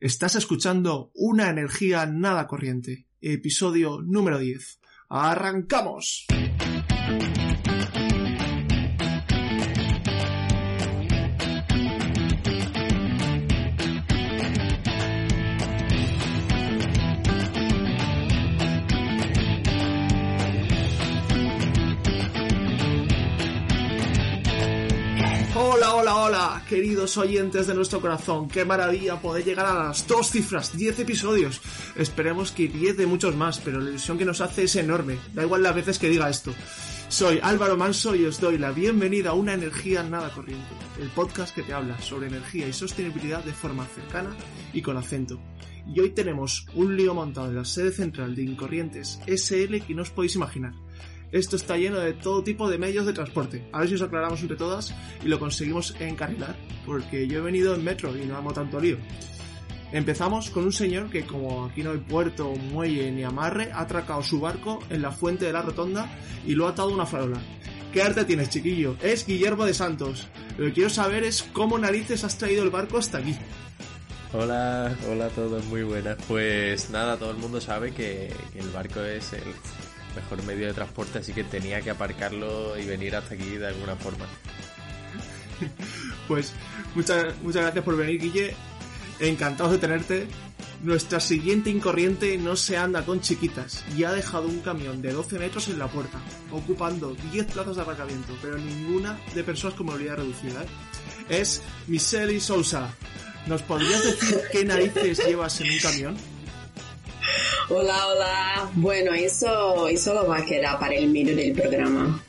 Estás escuchando Una energía nada corriente, episodio número 10. ¡Arrancamos! Hola, hola, hola, queridos oyentes de nuestro corazón. Qué maravilla poder llegar a las dos cifras, 10 episodios. Esperemos que 10 de muchos más, pero la ilusión que nos hace es enorme. Da igual las veces que diga esto. Soy Álvaro Manso y os doy la bienvenida a Una Energía Nada Corriente, el podcast que te habla sobre energía y sostenibilidad de forma cercana y con acento. Y hoy tenemos un lío montado en la sede central de Incorrientes SL que no os podéis imaginar. Esto está lleno de todo tipo de medios de transporte. A ver si os aclaramos entre todas y lo conseguimos encarrilar, porque yo he venido en metro y no amo tanto lío. Empezamos con un señor que, como aquí no hay puerto, muelle ni amarre, ha atracado su barco en la fuente de la rotonda y lo ha atado a una farola. ¿Qué arte tienes, chiquillo? Es Guillermo de Santos. Lo que quiero saber es cómo narices has traído el barco hasta aquí. Hola, hola a todos, muy buenas. Pues nada, todo el mundo sabe que, que el barco es el mejor medio de transporte, así que tenía que aparcarlo y venir hasta aquí de alguna forma. Pues muchas, muchas gracias por venir, Guille. Encantados de tenerte. Nuestra siguiente incorriente no se anda con chiquitas y ha dejado un camión de 12 metros en la puerta, ocupando 10 plazas de aparcamiento, pero ninguna de personas con movilidad reducida. ¿eh? Es Michelle Sousa. ¿Nos podrías decir qué narices llevas en un camión? Hola, hola. Bueno, eso, eso lo va a quedar para el medio del programa.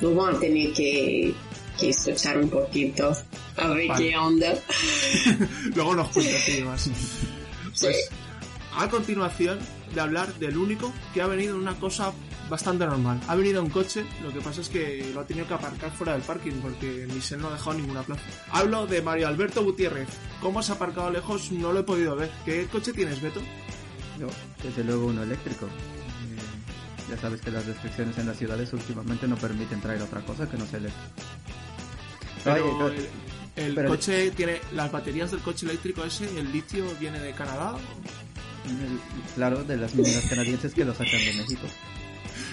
Lo vamos a tener que, que escuchar un poquito. A ver Vale. qué onda. Luego nos cuentas qué llevas. Pues, a continuación de hablar del único que ha venido en una cosa bastante normal. Ha venido en coche, lo que pasa es que lo ha tenido que aparcar fuera del parking porque Michelle no ha dejado ninguna plaza. Hablo de Mario Alberto Gutiérrez. ¿Cómo has aparcado lejos? No lo he podido ver. ¿Qué coche tienes, Beto? Yo, desde luego uno eléctrico. Eh, ya sabes que las restricciones en las ciudades últimamente no permiten traer otra cosa que no sea eléctrico. Pero Oye, el, el pero- coche tiene las baterías del coche eléctrico ese, el litio viene de Canadá. claro, de las mineras canadienses que lo sacan de México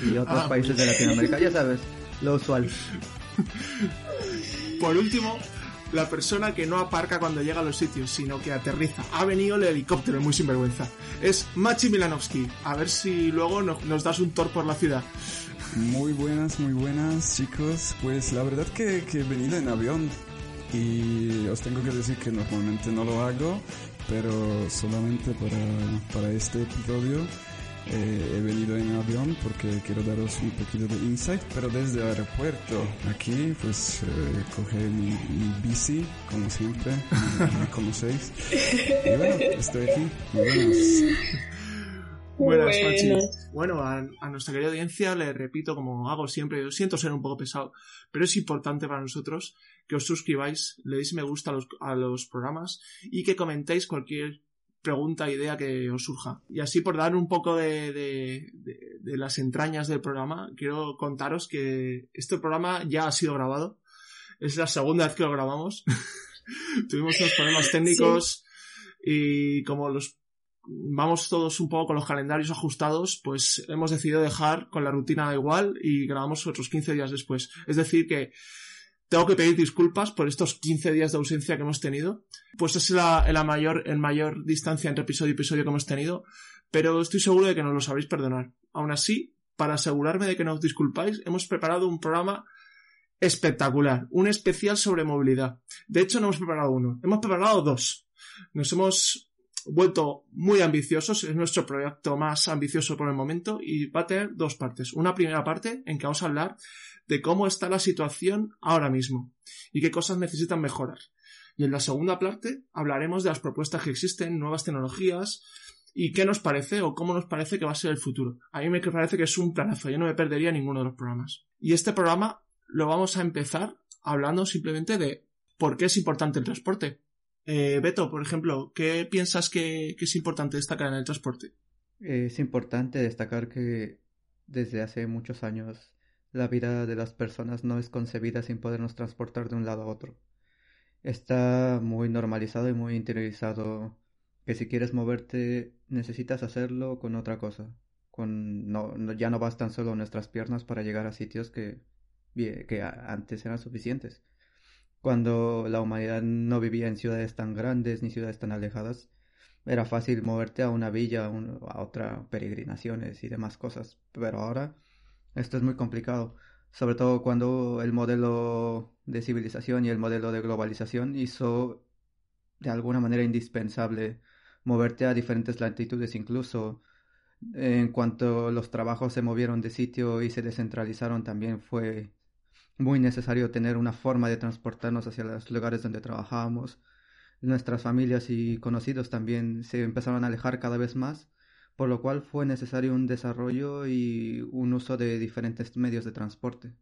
y otros Ah, países de Latinoamérica, ya sabes, lo usual. Por último, la persona que no aparca cuando llega a los sitios, sino que aterriza. Ha venido el helicóptero, muy sinvergüenza. Es Machi Milanovsky. A ver si luego no- nos das un tour por la ciudad. Muy buenas, muy buenas chicos. Pues la verdad que, que he venido en avión y os tengo que decir que normalmente no lo hago, pero solamente para, para este episodio eh, he venido en avión porque quiero daros un poquito de insight, pero desde el aeropuerto aquí pues eh, coge mi, mi bici como siempre, me conocéis. Y bueno, estoy aquí. Muy buenas. Buenas, Bueno. Machi. Bueno, a, a nuestra querida audiencia le repito, como hago siempre, yo siento ser un poco pesado, pero es importante para nosotros que os suscribáis, le deis me gusta a los, a los programas y que comentéis cualquier pregunta, idea que os surja. Y así por dar un poco de, de- de- de las entrañas del programa, quiero contaros que este programa ya ha sido grabado. Es la segunda vez que lo grabamos. Tuvimos unos problemas técnicos y como los vamos todos un poco con los calendarios ajustados, pues hemos decidido dejar con la rutina igual y grabamos otros 15 días después. Es decir que tengo que pedir disculpas por estos 15 días de ausencia que hemos tenido. Pues es la, mayor, en mayor distancia entre episodio y episodio que hemos tenido, pero estoy seguro de que nos lo sabréis perdonar. Aún así, para asegurarme de que nos disculpáis, hemos preparado un programa espectacular, un especial sobre movilidad. De hecho, no hemos preparado uno, hemos preparado dos. Nos hemos vuelto muy ambiciosos, es nuestro proyecto más ambicioso por el momento y va a tener dos partes. Una primera parte en que vamos a hablar de cómo está la situación ahora mismo y qué cosas necesitan mejorar. Y en la segunda parte hablaremos de las propuestas que existen, nuevas tecnologías y qué nos parece o cómo nos parece que va a ser el futuro. A mí me parece que es un planazo, yo no me perdería ninguno de los programas. Y este programa lo vamos a empezar hablando simplemente de por qué es importante el transporte. Eh, Beto, por ejemplo, ¿qué piensas que, que es importante destacar en el transporte? Es importante destacar que desde hace muchos años la vida de las personas no es concebida sin podernos transportar de un lado a otro. Está muy normalizado y muy interiorizado que si quieres moverte necesitas hacerlo con otra cosa. Con, no, ya no bastan solo nuestras piernas para llegar a sitios que, que antes eran suficientes. Cuando la humanidad no vivía en ciudades tan grandes ni ciudades tan alejadas, era fácil moverte a una villa, a otra, peregrinaciones y demás cosas. Pero ahora esto es muy complicado, sobre todo cuando el modelo de civilización y el modelo de globalización hizo de alguna manera indispensable moverte a diferentes latitudes incluso. En cuanto los trabajos se movieron de sitio y se descentralizaron, también fue muy necesario tener una forma de transportarnos hacia los lugares donde trabajábamos. Nuestras familias y conocidos también se empezaron a alejar cada vez más, por lo cual fue necesario un desarrollo y un uso de diferentes medios de transporte.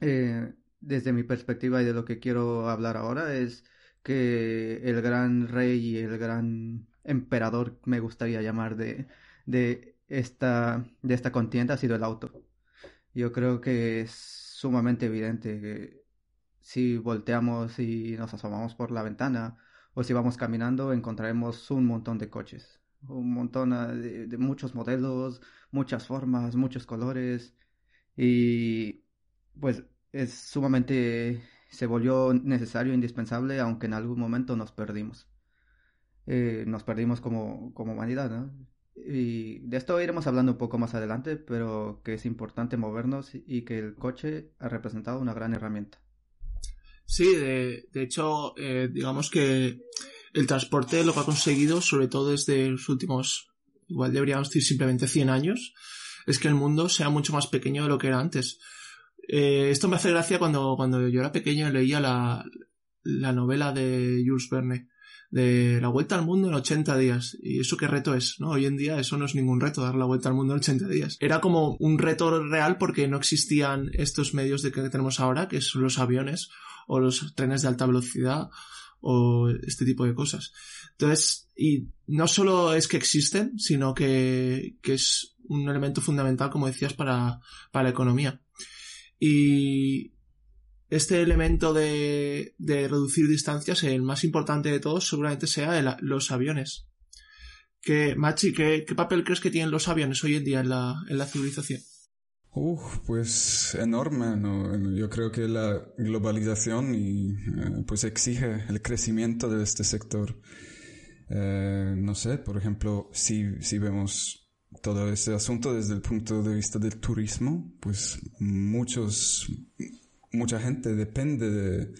Eh, desde mi perspectiva y de lo que quiero hablar ahora es que el gran rey y el gran emperador, me gustaría llamar, de, de, esta, de esta contienda ha sido el auto. Yo creo que es sumamente evidente que si volteamos y nos asomamos por la ventana o si vamos caminando encontraremos un montón de coches, un montón ah, de, de muchos modelos, muchas formas, muchos colores y pues es sumamente se volvió necesario, indispensable, aunque en algún momento nos perdimos. Eh, nos perdimos como, como humanidad, ¿no? Y de esto iremos hablando un poco más adelante, pero que es importante movernos y que el coche ha representado una gran herramienta. Sí, de, de hecho, eh, digamos que el transporte lo que ha conseguido, sobre todo desde los últimos, igual deberíamos decir simplemente 100 años, es que el mundo sea mucho más pequeño de lo que era antes. Eh, esto me hace gracia cuando, cuando yo era pequeño leía la, la novela de Jules Verne de la vuelta al mundo en 80 días. Y eso qué reto es, ¿no? Hoy en día eso no es ningún reto, dar la vuelta al mundo en 80 días. Era como un reto real porque no existían estos medios de que tenemos ahora, que son los aviones o los trenes de alta velocidad o este tipo de cosas. Entonces, y no solo es que existen, sino que, que es un elemento fundamental, como decías, para, para la economía. Y este elemento de, de reducir distancias, el más importante de todos, seguramente sea los aviones. ¿Qué, Machi, ¿qué, ¿qué, papel crees que tienen los aviones hoy en día en la, en la civilización? Uf, pues enorme, ¿no? Yo creo que la globalización y, eh, pues exige el crecimiento de este sector. Eh, no sé, por ejemplo, si, si vemos todo ese asunto desde el punto de vista del turismo, pues muchos, mucha gente depende de,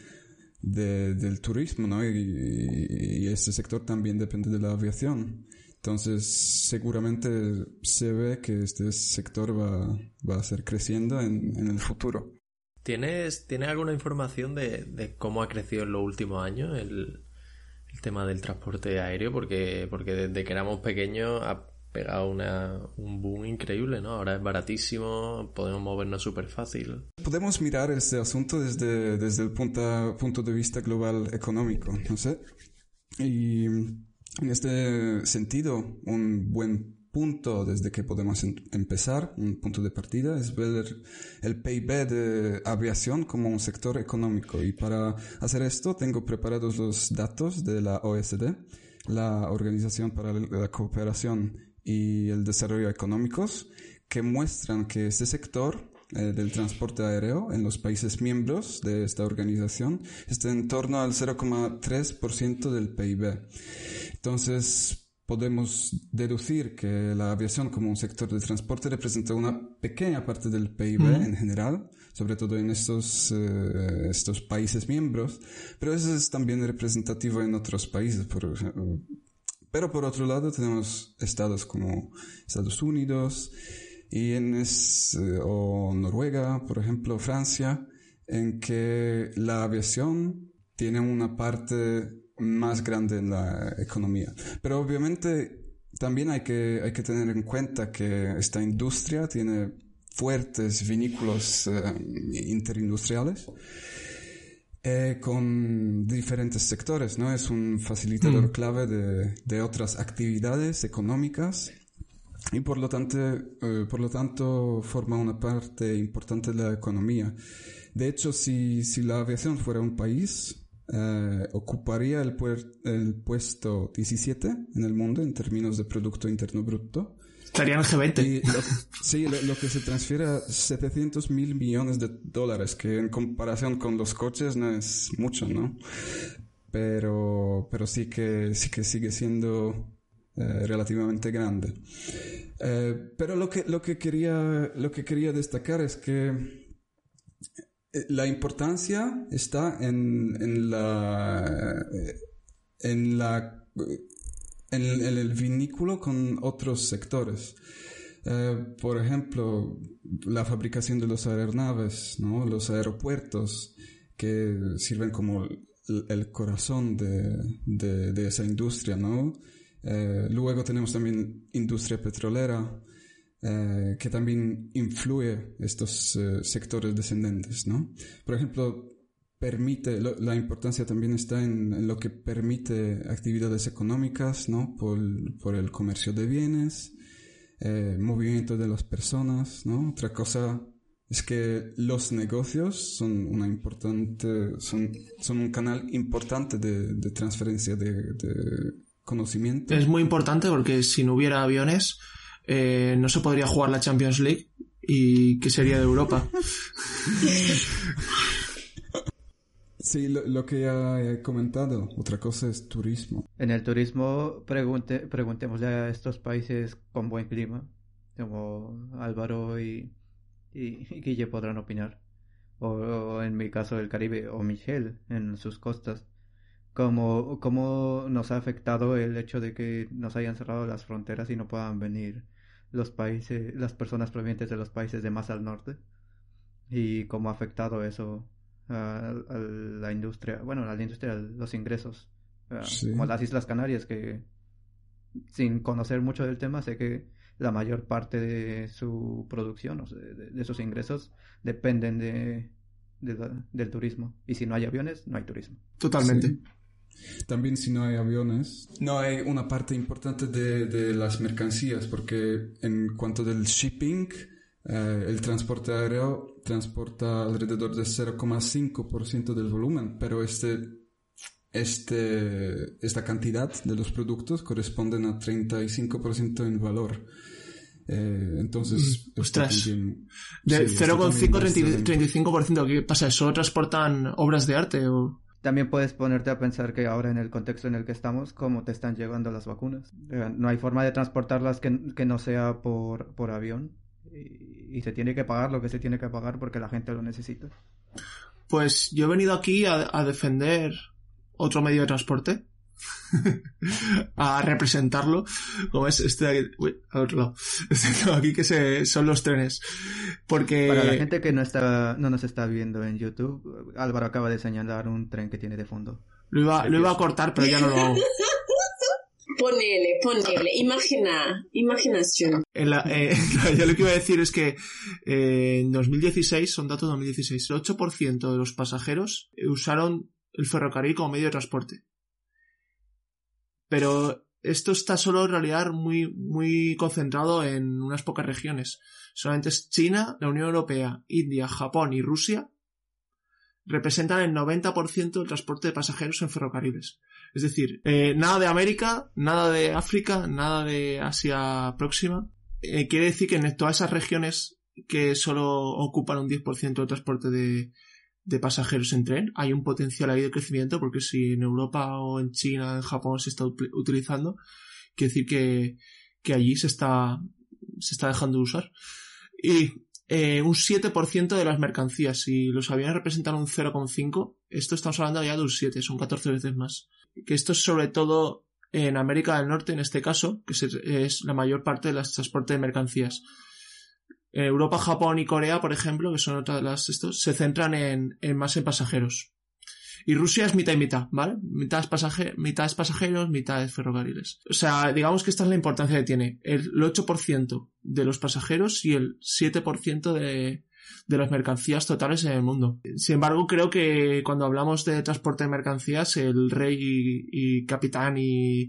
de, del turismo, ¿no? Y, este sector también depende de la aviación. Entonces, seguramente se ve que este sector va, va a ser creciendo en, en el futuro. ¿Tienes, ¿Tienes alguna información de, de, cómo ha crecido en los últimos años el, el tema del transporte aéreo? Porque, porque desde que éramos pequeños ha pegado una, un boom increíble, ¿no? Ahora es baratísimo, podemos movernos súper fácil. Podemos mirar este asunto desde, desde el punto, punto de vista global económico, no sé. Y en este sentido, un buen punto desde que podemos em empezar, un punto de partida, es ver el PIB de aviación como un sector económico. Y para hacer esto tengo preparados los datos de la OSD, la Organización para la Cooperación y el Desarrollo Económicos, que muestran que este sector eh, del transporte aéreo en los países miembros de esta organización está en torno al 0,3% del PIB. Entonces, podemos deducir que la aviación como un sector de transporte representa una pequeña parte del PIB en general, sobre todo en estos, eh, estos países miembros, pero eso es también representativo en otros países. Por, pero por otro lado tenemos estados como Estados Unidos y en es, eh, o Noruega, por ejemplo, Francia, en que la aviación tiene una parte más grande en la economía. Pero obviamente también hay que, hay que tener en cuenta que esta industria tiene fuertes vínculos eh, interindustriales eh, con diferentes sectores, ¿no? Es un facilitador Mm. clave de, de otras actividades económicas y por lo tanto, eh, por lo tanto forma una parte importante de la economía. De hecho, si, si la aviación fuera un país, eh, ocuparía el, puer- el puesto 17 en el mundo en términos de Producto Interno Bruto. Estaría en G20. Y lo, sí, lo, lo que se transfiere a 700 mil millones de dólares, que en comparación con los coches no es mucho, ¿no? Pero, pero sí que, sí que sigue siendo eh, relativamente grande. Eh, pero lo que, lo que quería, lo que quería destacar es que eh, la importancia está en, en la, en la, en, el vínculo con otros sectores. Por ejemplo, la fabricación de los aeronaves, ¿no? Los aeropuertos que sirven como el, el corazón de, de, de esa industria, ¿no? Eh, luego tenemos también industria petrolera, eh, que también influye estos eh, sectores descendentes, ¿no? Por ejemplo, permite, la importancia también está en, lo que permite actividades económicas, ¿no? Por, por el comercio de bienes, movimiento de las personas, ¿no? Otra cosa es que los negocios son una importante, son, son un canal importante de, de transferencia de conocimiento. Es muy importante porque si no hubiera aviones, eh, no se podría jugar la Champions League y que sería de Europa. Sí, lo, lo que ya he comentado, otra cosa es turismo. En el turismo, pregunte, preguntémosle a estos países con buen clima, como Álvaro y, y, y Guille podrán opinar. O, o en mi caso el Caribe, o Michelle en sus costas. ¿Cómo, ¿Cómo nos ha afectado el hecho de que nos hayan cerrado las fronteras y no puedan venir los países, las personas provenientes de los países de más al norte? ¿Y cómo ha afectado eso a, a la industria? Bueno, a la industria, a los ingresos. Ah, Sí. Como las Islas Canarias, que sin conocer mucho del tema, sé que la mayor parte de su producción, o sea, de, de sus ingresos, dependen de, del turismo. Y si no hay aviones, no hay turismo. Totalmente. Sí. También si no hay aviones, no hay una parte importante de, de las mercancías, porque en cuanto del shipping, eh, el transporte aéreo transporta alrededor del 0,5% del volumen, pero este, este, esta cantidad de los productos corresponden a 35% en valor. Eh, entonces, Mm, ostras. también- De sí, esto también 0,5 muestra- 35%, ¿qué pasa? ¿Solo transportan obras de arte o...? También puedes ponerte a pensar que ahora en el contexto en el que estamos, cómo te están llegando las vacunas. No hay forma de transportarlas que, que no sea por, por avión. Y, y se tiene que pagar lo que se tiene que pagar porque la gente lo necesita. Pues yo he venido aquí a, a defender otro medio de transporte. a representarlo. Como es este de aquí. Uy, al otro lado. Este tengo aquí que se, son los trenes. Porque. Para la gente que no está, no nos está viendo en YouTube, Álvaro acaba de señalar un tren que tiene de fondo. Lo iba, lo iba a cortar, pero ya no lo hago. Ponele, ponele, imagina, imaginación. En la- eh, yo lo que iba a decir es que eh, en 2016, son datos de 2016, el 8% de los pasajeros usaron el ferrocarril como medio de transporte. Pero esto está solo en realidad muy, muy concentrado en unas pocas regiones. Solamente es China, la Unión Europea, India, Japón y Rusia representan el 90% del transporte de pasajeros en ferrocarriles. Es decir, eh, nada de América, nada de África, nada de Asia próxima. Eh, quiere decir que en todas esas regiones que solo ocupan un 10% del transporte de, de pasajeros en tren, hay un potencial ahí de crecimiento porque si en Europa o en China, en Japón se está ut- utilizando, quiere decir que, que allí se está, se está dejando de usar. Y eh, un 7% de las mercancías, si los aviones representan un 0,5, esto estamos hablando ya de un 7, son 14 veces más. Que esto es sobre todo en América del Norte, en este caso, que es, la mayor parte del transporte de mercancías. En Europa, Japón y Corea, por ejemplo, que son otras de las estos, se centran en, más en pasajeros. Y Rusia es mitad y mitad, ¿vale? Mitad es, pasaje, mitad es pasajeros, mitad es ferrocarriles. O sea, digamos que esta es la importancia que tiene. El 8% de los pasajeros y el 7% de, de las mercancías totales en el mundo. Sin embargo, creo que cuando hablamos de transporte de mercancías, el rey y, capitán y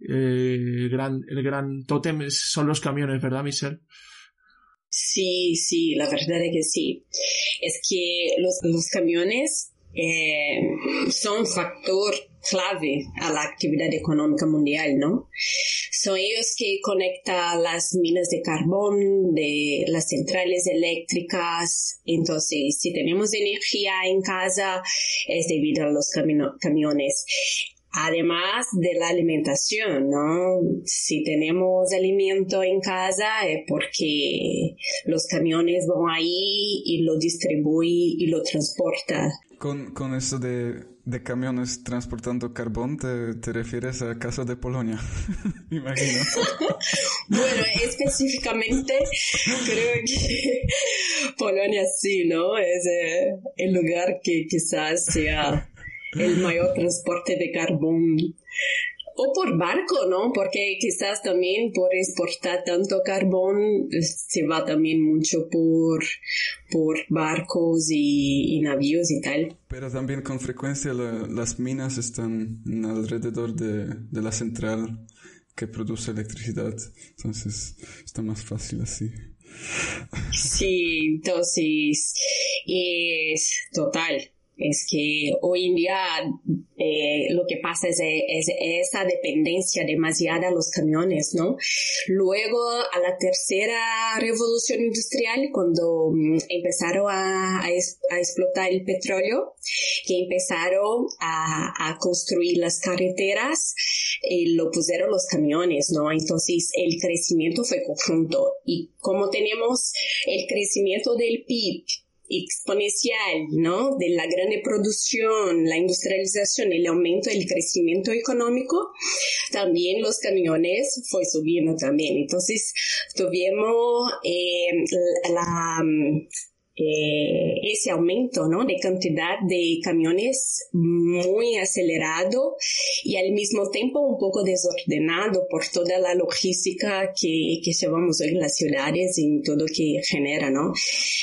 eh, gran, el gran tótem son los camiones, ¿verdad, Michelle? Sí, sí, la verdad es que sí. Es que los, camiones eh, son factor clave a la actividad económica mundial, ¿no? Son ellos que conectan las minas de carbón, de las centrales eléctricas. Entonces, si tenemos energía en casa, es debido a los camiones. Además de la alimentación, ¿no? Si tenemos alimento en casa es porque los camiones van ahí y lo distribuyen y lo transportan. Con, con eso de, de, camiones transportando carbón, te, te refieres a caso de Polonia, imagino. bueno, específicamente creo que Polonia sí, ¿no? Es eh, el lugar que quizás sea el mayor transporte de carbón. O por barco, ¿no? Porque quizás también por exportar tanto carbón se va también mucho por, por barcos y, navíos y tal. Pero también con frecuencia las minas están alrededor de, de la central que produce electricidad. Entonces está más fácil así. Sí, entonces es total es que hoy en día eh, lo que pasa es, es, esa dependencia demasiada a los camiones, ¿no? Luego, a la tercera revolución industrial, cuando mm, empezaron a, a, explotar el petróleo, que empezaron a, a construir las carreteras, y lo pusieron los camiones, ¿no? Entonces, el crecimiento fue conjunto. Y como tenemos el crecimiento del PIB, exponencial, ¿no? De la gran producción, la industrialización, el aumento del crecimiento económico, también los camiones fue subiendo también. Entonces, tuvimos eh, la eh, ese aumento ¿no? de cantidad de camiones muy acelerado y al mismo tiempo un poco desordenado por toda la logística que, que llevamos hoy en las ciudades y todo que genera, ¿no?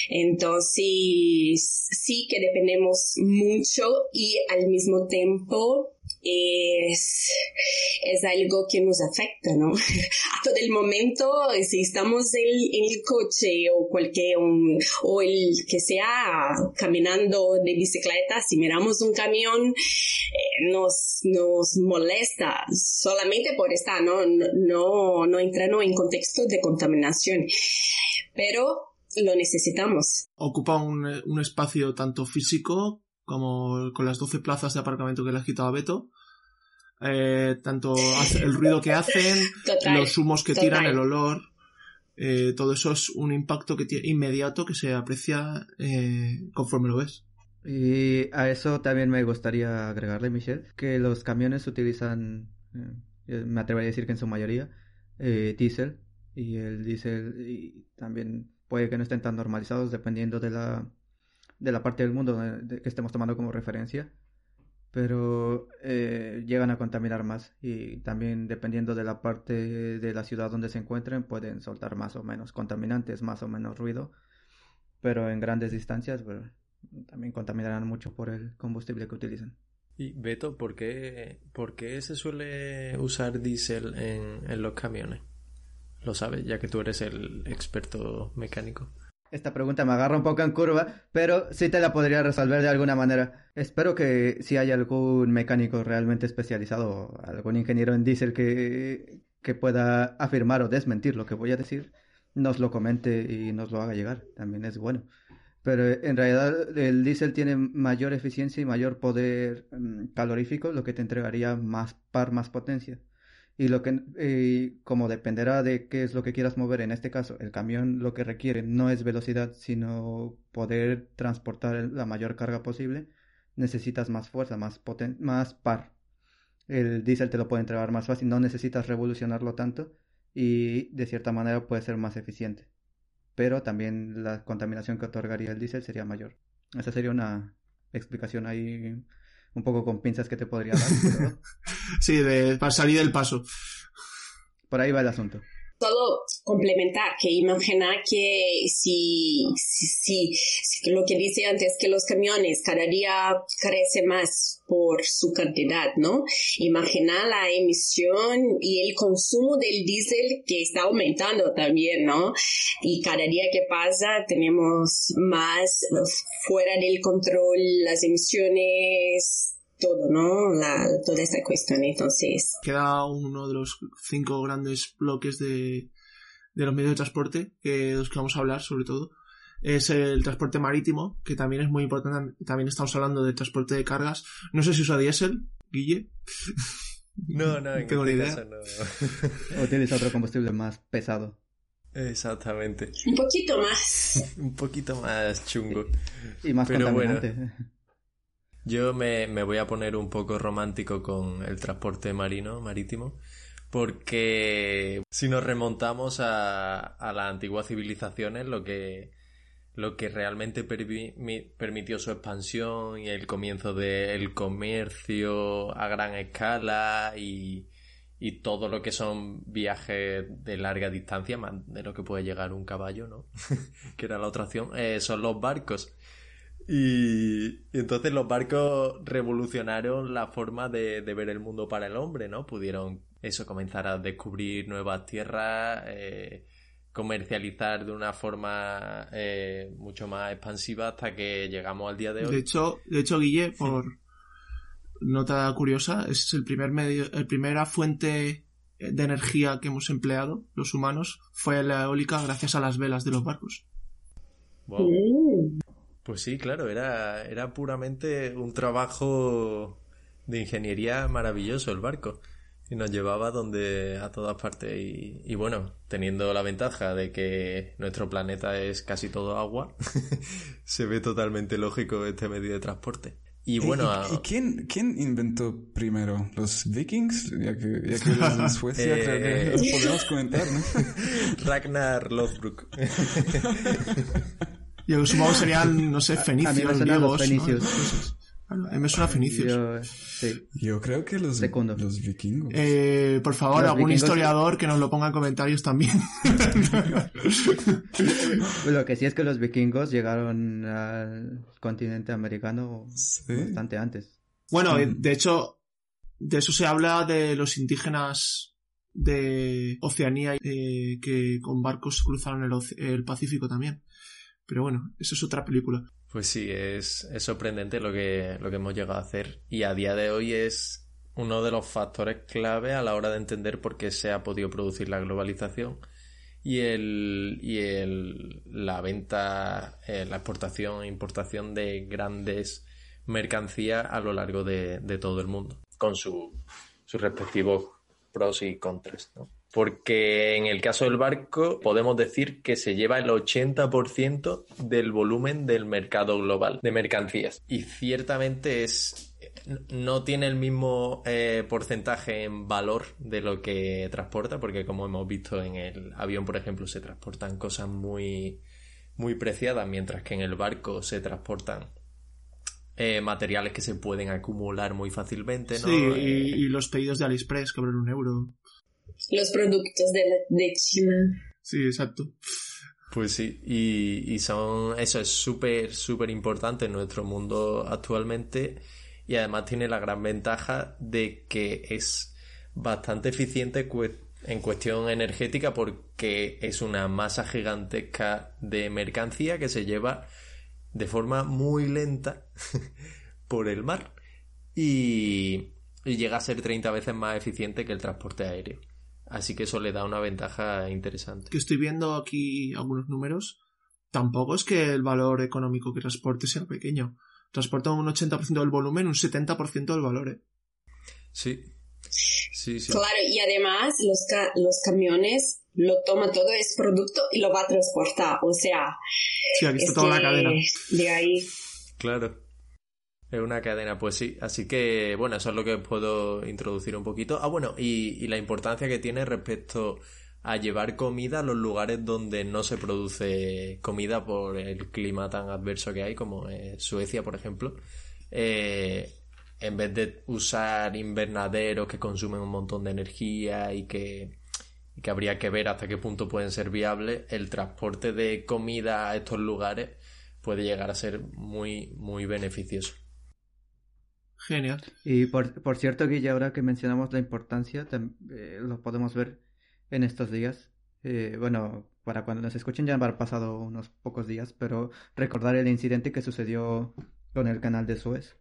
Entonces, sí que dependemos mucho y al mismo tiempo es, es algo que nos afecta, ¿no? A todo el momento, si estamos en, el coche o cualquier, o el que sea caminando de bicicleta, si miramos un camión, eh, nos, nos molesta solamente por estar, ¿no? No, no entrando en contexto de contaminación. Pero lo necesitamos. Ocupa un, un espacio tanto físico como con las 12 plazas de aparcamiento que le has quitado a Beto. Eh, tanto el ruido que hacen, los humos que tiran, el olor, eh, todo eso es un impacto que inmediato que se aprecia eh, conforme lo ves. Y a eso también me gustaría agregarle, Michelle, que los camiones utilizan, me atrevería a decir que en su mayoría, diésel, y el diésel también puede que no estén tan normalizados dependiendo de la de la parte del mundo que estemos tomando como referencia, pero eh, llegan a contaminar más y también dependiendo de la parte de la ciudad donde se encuentren pueden soltar más o menos contaminantes, más o menos ruido, pero en grandes distancias también contaminarán mucho por el combustible que utilizan. Y Beto, ¿por qué, ¿por qué se suele usar diésel en, en los camiones? Lo sabes, ya que tú eres el experto mecánico. Esta pregunta me agarra un poco en curva, pero sí te la podría resolver de alguna manera. Espero que si hay algún mecánico realmente especializado, algún ingeniero en diésel que, que pueda afirmar o desmentir lo que voy a decir, nos lo comente y nos lo haga llegar. También es bueno. Pero en realidad el diésel tiene mayor eficiencia y mayor poder mm, calorífico, lo que te entregaría más par, más potencia. Y lo que, como dependerá de qué es lo que quieras mover, en este caso, el camión lo que requiere no es velocidad, sino poder transportar la mayor carga posible, necesitas más fuerza, más, poten más par. El diésel te lo puede entregar más fácil, no necesitas revolucionarlo tanto y de cierta manera puede ser más eficiente. Pero también la contaminación que otorgaría el diésel sería mayor. Esa sería una explicación ahí un poco con pinzas que te podría dar. sí, de, para salir del paso. Por ahí va el asunto solo complementar, que imagina que si, si, si, lo que dice antes, que los camiones cada día crecen más por su cantidad, ¿no? Imagina la emisión y el consumo del diésel que está aumentando también, ¿no? Y cada día que pasa tenemos más fuera del control las emisiones todo, ¿no? La, toda esta cuestión. Entonces. Queda uno de los cinco grandes bloques de, de los medios de transporte, que, de los que vamos a hablar sobre todo. Es el transporte marítimo, que también es muy importante. También estamos hablando de transporte de cargas. No sé si usa diésel, Guille. No, no, en tengo este ni idea. caso no. O utiliza otro combustible más pesado. Exactamente. Un poquito más. Un poquito más chungo. Y más Pero bueno. Yo me, me voy a poner un poco romántico con el transporte marino, marítimo, porque si nos remontamos a, a las antiguas civilizaciones, lo que, lo que realmente permi- mi- permitió su expansión y el comienzo del comercio a gran escala y, y todo lo que son viajes de larga distancia, más de lo que puede llegar un caballo, ¿no? que era la otra opción, eh, son los barcos. Y, y entonces los barcos revolucionaron la forma de, de ver el mundo para el hombre, ¿no? Pudieron eso, comenzar a descubrir nuevas tierras, eh, comercializar de una forma eh, mucho más expansiva hasta que llegamos al día de hoy. De hecho, de hecho, Guille, por nota curiosa, es el primer medio, el primera fuente de energía que hemos empleado los humanos fue la eólica gracias a las velas de los barcos. Wow. Pues sí, claro, era, era puramente un trabajo de ingeniería maravilloso el barco. Y nos llevaba donde a todas partes. Y, y bueno, teniendo la ventaja de que nuestro planeta es casi todo agua, se ve totalmente lógico este medio de transporte. Y bueno, ¿Y, a- quién, quién inventó primero? ¿Los vikings? Ya que, ya que eres en Suecia, Eh, creo que los podemos comentar, ¿no? Ragnar Lothbrok. Yo supongo que serían, no sé, fenicios, griegos. ¿no? fenicios. Claro, a mí me suena fenicios. Yo, sí. Yo creo que los, Segundo. los vikingos. Eh, por favor, Los algún historiador que nos lo ponga en comentarios también. Lo que sí es que los vikingos llegaron al continente americano Sí. bastante antes. bueno, Sí. de hecho, de eso se habla de los indígenas de Oceanía eh, que con barcos cruzaron el, oce- el Pacífico también. Pero bueno, eso es otra película. Pues sí, es, es sorprendente lo que, lo que hemos llegado a hacer. Y a día de hoy es uno de los factores clave a la hora de entender por qué se ha podido producir la globalización y el, y el, la venta, eh, la exportación e importación de grandes mercancías a lo largo de, de todo el mundo, con su, sus respectivos pros y contras, ¿no? Porque en el caso del barco podemos decir que se lleva el 80% del volumen del mercado global de mercancías. Y ciertamente es no tiene el mismo eh, porcentaje en valor de lo que transporta, porque como hemos visto en el avión, por ejemplo, se transportan cosas muy, muy preciadas, mientras que en el barco se transportan eh, materiales que se pueden acumular muy fácilmente, ¿no? Sí, Eh, y, y los pedidos de AliExpress que un euro. Los productos de, de China. Sí, exacto. Pues sí, y, y son, eso es súper, súper importante en nuestro mundo actualmente y además tiene la gran ventaja de que es bastante eficiente en cuestión energética porque es una masa gigantesca de mercancía que se lleva de forma muy lenta por el mar y, y llega a ser 30 veces más eficiente que el transporte aéreo. Así que eso le da una ventaja interesante. Que estoy viendo aquí algunos números. Tampoco es que el valor económico que transporte sea pequeño. Transporta un 80% del volumen, un 70% del valor. ¿eh? Sí. Sí, sí. Claro, y además los, ca- los camiones lo toma todo, es producto y lo va a transportar. O sea, Sí, aquí está es toda la que cadena. de ahí. Claro. Es una cadena, pues sí. Así que, bueno, eso es lo que puedo introducir un poquito. Ah, bueno, y, la importancia que tiene respecto a llevar comida a los lugares donde no se produce comida por el clima tan adverso que hay, como Suecia, por ejemplo. Eh, en vez de usar invernaderos que consumen un montón de energía y que, y que habría que ver hasta qué punto pueden ser viables, el transporte de comida a estos lugares puede llegar a ser muy, muy beneficioso. Genial. Y por, por cierto, Guille, ahora que mencionamos la importancia, eh, lo podemos ver en estos días. Eh, bueno, para cuando nos escuchen ya han pasado unos pocos días, pero recordar el incidente que sucedió con el canal de Suez.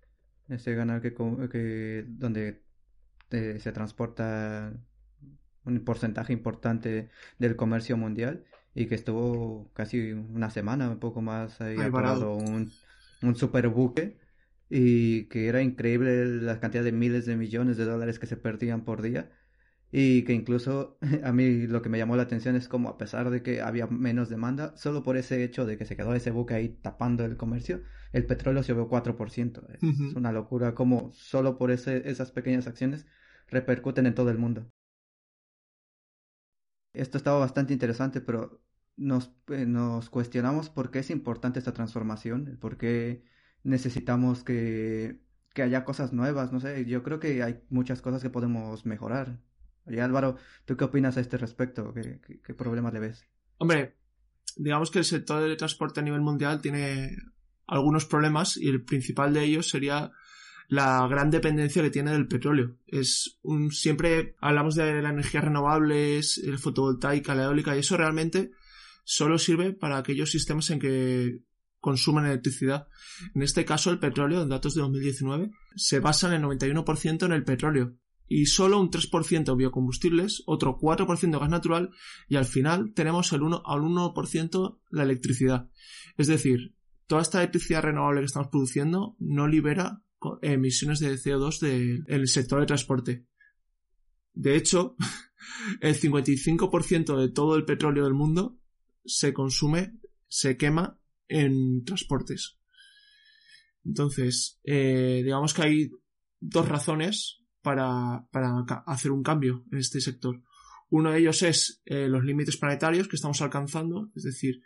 Ese canal que, que donde eh, se transporta un porcentaje importante del comercio mundial y que estuvo casi una semana, un poco más ahí, parado un, un super buque y que era increíble la cantidad de miles de millones de dólares que se perdían por día y que incluso a mí lo que me llamó la atención es como a pesar de que había menos demanda, solo por ese hecho de que se quedó ese buque ahí tapando el comercio, el petróleo subió 4%. Es una locura como solo por ese, esas pequeñas acciones repercuten en todo el mundo. Esto estaba bastante interesante, pero nos, eh, nos cuestionamos por qué es importante esta transformación, por qué necesitamos que, que haya cosas nuevas, no sé, yo creo que hay muchas cosas que podemos mejorar. Oye Álvaro, ¿tú qué opinas a este respecto? ¿Qué, qué, problemas le ves? Hombre, digamos que el sector del transporte a nivel mundial tiene algunos problemas y el principal de ellos sería la gran dependencia que tiene del petróleo. Es un siempre hablamos de las energías renovables, el fotovoltaica, la eólica y eso realmente solo sirve para aquellos sistemas en que consumen electricidad. En este caso, el petróleo, en datos de 2019, se basan el 91% en el petróleo y solo un 3% biocombustibles, otro 4% gas natural y al final tenemos el 1 al 1% la electricidad. Es decir, toda esta electricidad renovable que estamos produciendo no libera emisiones de CO2 del sector de transporte. De hecho, el 55% de todo el petróleo del mundo se consume, se quema en transportes. Entonces, eh, digamos que hay dos razones para, para, hacer un cambio en este sector. Uno de ellos es eh, los límites planetarios que estamos alcanzando, es decir,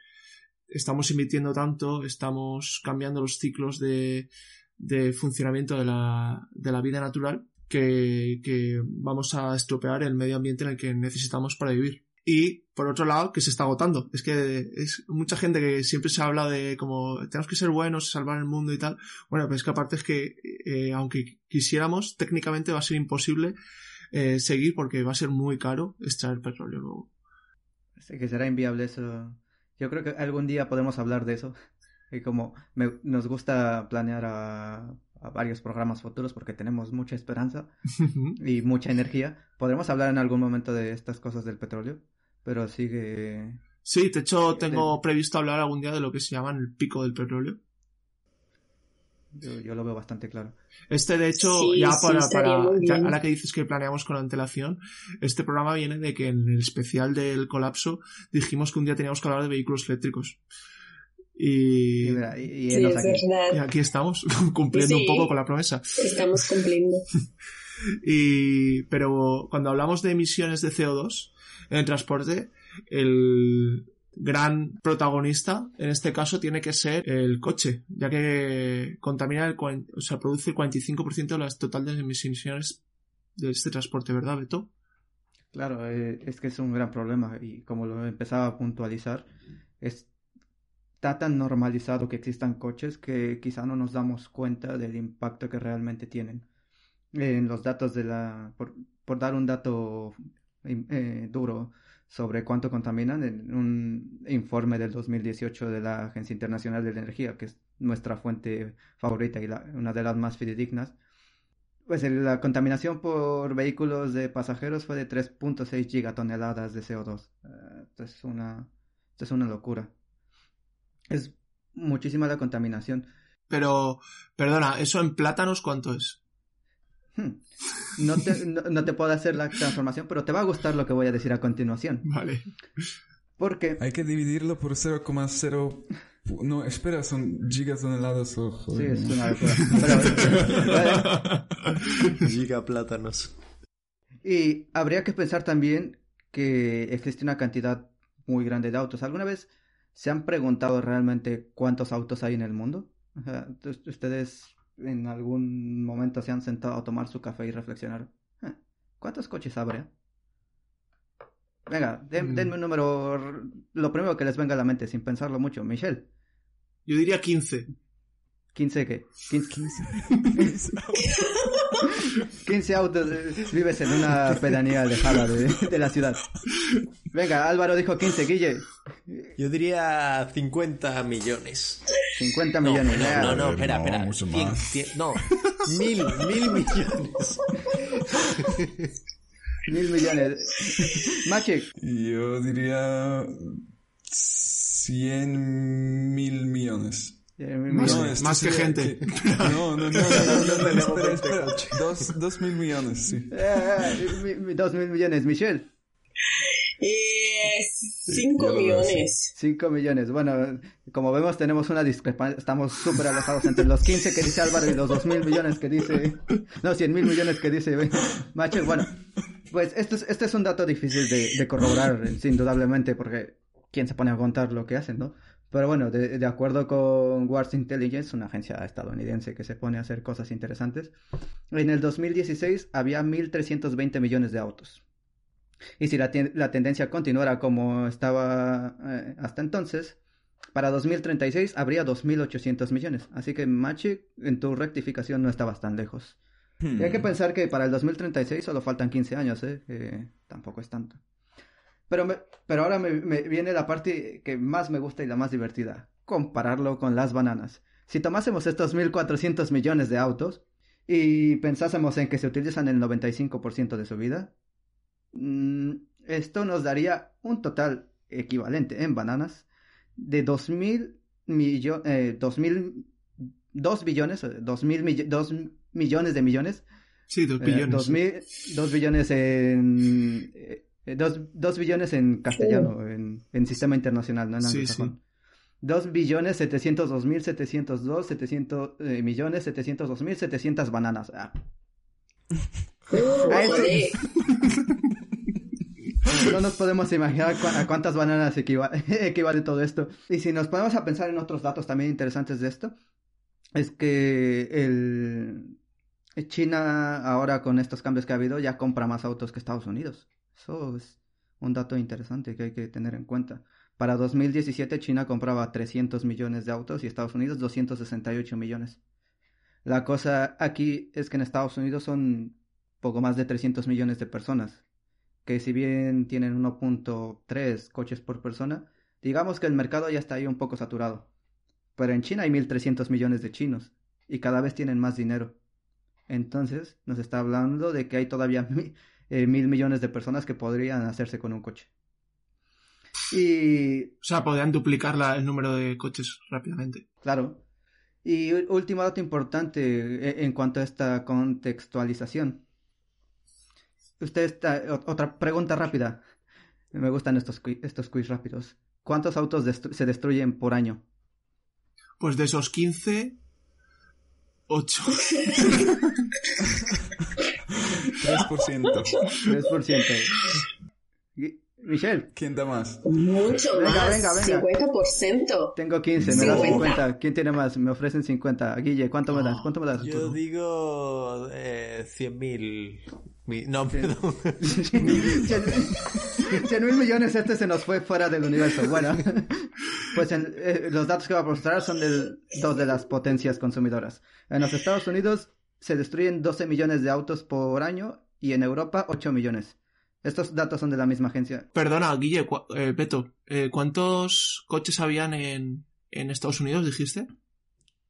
estamos emitiendo tanto, estamos cambiando los ciclos de, de funcionamiento de la, de la vida natural que, que vamos a estropear el medio ambiente en el que necesitamos para vivir y por otro lado que se está agotando. Es que es mucha gente que siempre se habla de como tenemos que ser buenos, salvar el mundo y tal. Bueno, pero es que aparte es que eh, aunque quisiéramos, técnicamente va a ser imposible eh, seguir porque va a ser muy caro extraer petróleo luego. Sí, que será inviable eso. Yo creo que algún día podemos hablar de eso. Y como nos gusta planear a, a varios programas futuros porque tenemos mucha esperanza y mucha energía. Podremos hablar en algún momento de estas cosas del petróleo pero sigue... Sí, de hecho tengo previsto hablar algún día de lo que se llama el pico del petróleo. Yo, lo veo bastante claro. Este, de hecho, ya para, para ahora que dices que planeamos con antelación, este programa viene de que en el especial del colapso dijimos que un día teníamos que hablar de vehículos eléctricos. Y, y, aquí. estamos, cumpliendo un poco con la promesa. Estamos cumpliendo. y, pero cuando hablamos de emisiones de CO2, en el transporte, el gran protagonista en este caso tiene que ser el coche, ya que contamina el, o sea, produce el 45% de las totales emisiones de este transporte, ¿verdad, Beto? Claro, eh, es que es un gran problema y como lo empezaba a puntualizar, está tan normalizado que existan coches que quizá no nos damos cuenta del impacto que realmente tienen. En los datos de la, por, por dar un dato eh, duro sobre cuánto contaminan en un informe del 2018 de la Agencia Internacional de la Energía, que es nuestra fuente favorita y una de las más fidedignas. Pues la contaminación por vehículos de pasajeros fue de 3.6 gigatoneladas de CO2. Eh, una, esto es una locura. Es muchísima la contaminación. Pero, perdona, ¿eso en plátanos cuánto es? Hmm. No te, no, te puedo hacer la transformación, pero te va a gustar lo que voy a decir a continuación. Vale. Porque... Hay que dividirlo por 0,0... No, espera, son gigatoneladas o... Sí, es una locura. Gigaplátanos. Y habría que pensar también que existe una cantidad muy grande de autos. ¿Alguna vez se han preguntado realmente cuántos autos hay en el mundo? ustedes en algún momento se han sentado a tomar su café y reflexionar. "Eh, ¿Cuántos coches habrá? Venga, den- Mm. denme un número, lo primero que les venga a la mente, sin pensarlo mucho. Michelle, Yo diría 15. ¿15 qué? 15, 15. 15 autos, eh, vives en una pedanía alejada de, de la ciudad. Venga, Álvaro dijo 15, Guille, Yo diría 50 millones. 50 No, millones. no, no, no, Eh, espera, no, espera. mucho Cien- más. cien- no, mil, mil millones. Mil millones. Machic, Yo diría 100 mil millones. eh, mil Más- que gente. No, no, no, no, no, no, no, espera, espera. Dos, dos mil millones, sí. Eh, eh, dos mil millones. Michelle, Eh, cinco ya lo millones. 5 millones. Bueno, como vemos tenemos una discrepancia. Estamos súper alejados entre los 15 que dice Álvaro y los 2 mil millones que dice... No, 100 mil millones que dice Machic. Bueno, pues este es, este es un dato difícil de, de corroborar, indudablemente, porque ¿quién se pone a contar lo que hacen, no? Pero bueno, de, de acuerdo con Wars Intelligence, una agencia estadounidense que se pone a hacer cosas interesantes, en el 2016 había 1.320 millones de autos. Y si la, la tendencia continuara como estaba eh, hasta entonces, para 2036 habría 2.800 millones. Así que Machi, en tu rectificación no estabas tan lejos. Y hay que pensar que para el 2036 solo faltan 15 años, ¿eh? Tampoco es tanto. Pero, me- pero ahora me, me viene la parte que más me gusta y la más divertida. Compararlo con las bananas. Si tomásemos estos 1.400 millones de autos y pensásemos en que se utilizan el 95% de su vida, esto nos daría un total equivalente en bananas de 2.000 millones, eh, 2.000, 2 billones, eh, 2.000 mill- 2 millones de millones Sí, 2 eh, billones. dos, mil- dos billones en. eh, dos, dos billones en castellano, en, en sistema internacional, no en Sí, anglosajón. Dos billones setecientos dos mil setecientos dos setecientos eh, millones setecientos dos mil setecientas bananas. Ah, Uh, Ah, eso-. no nos podemos imaginar a cuántas bananas equiva- equivale todo esto. Y si nos ponemos a pensar en otros datos también interesantes de esto, es que el China ahora con estos cambios que ha habido ya compra más autos que Estados Unidos. Eso es un dato interesante que hay que tener en cuenta. Para 2017 China compraba 300 millones de autos y Estados Unidos 268 millones. La cosa aquí es que en Estados Unidos son poco más de 300 millones de personas, que si bien tienen 1.3 coches por persona, digamos que el mercado ya está ahí un poco saturado. Pero en China hay 1.300 millones de chinos y cada vez tienen más dinero. Entonces nos está hablando de que hay todavía eh, mil millones de personas que podrían hacerse con un coche. Y O sea, podrían duplicar la- el número de coches rápidamente. Claro. Y último dato importante e- en cuanto a esta contextualización. Usted está, otra pregunta rápida. Me gustan estos, estos quiz rápidos. ¿Cuántos autos destru- se destruyen por año? Pues de esos 15, 8. 3%. 3%. Gui- Michelle, ¿Quién da más? Mucho Venga, más. venga, venga. 50%. tengo 15, me das 50. 50. ¿Quién tiene más? Me ofrecen 50. Guille, ¿cuánto me das? ¿Cuánto me das? Yo digo eh, 100.000. mi- No, Sí. perdón. 100 mil millones, este se nos fue fuera del universo. Bueno, pues en- eh, los datos que voy a mostrar son de dos de las potencias consumidoras. En los Estados Unidos se destruyen 12 millones de autos por año y en Europa 8 millones. Estos datos son de la misma agencia. Perdona, Guille, cua- eh, Beto, eh, ¿cuántos coches habían en, en Estados Unidos, dijiste?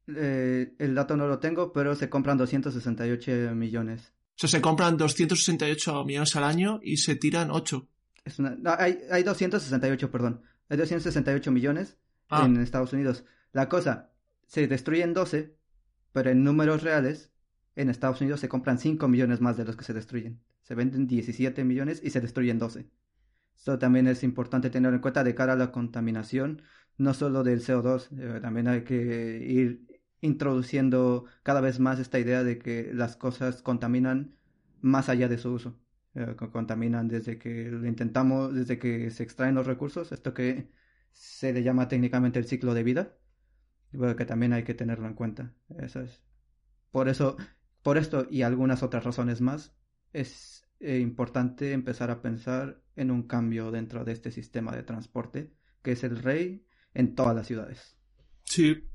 Eh, el dato no lo tengo, pero se compran 268 millones. O sea, se compran 268 millones al año y se tiran 8. Es una, no, hay, hay 268, perdón. Hay 268 millones Ah. en Estados Unidos. La cosa, se destruyen 12, pero en números reales, en Estados Unidos se compran 5 millones más de los que se destruyen. Se venden 17 millones y se destruyen 12. Esto también es importante tener en cuenta de cara a la contaminación, no solo del CO2, eh, también hay que ir introduciendo cada vez más esta idea de que las cosas contaminan más allá de su uso. Eh, co- contaminan desde que lo intentamos, desde que se extraen los recursos, esto que se le llama técnicamente el ciclo de vida, pero que también hay que tenerlo en cuenta. Eso es. Por eso, por esto y algunas otras razones más, es eh, importante empezar a pensar en un cambio dentro de este sistema de transporte, que es el rey en todas las ciudades. Sí,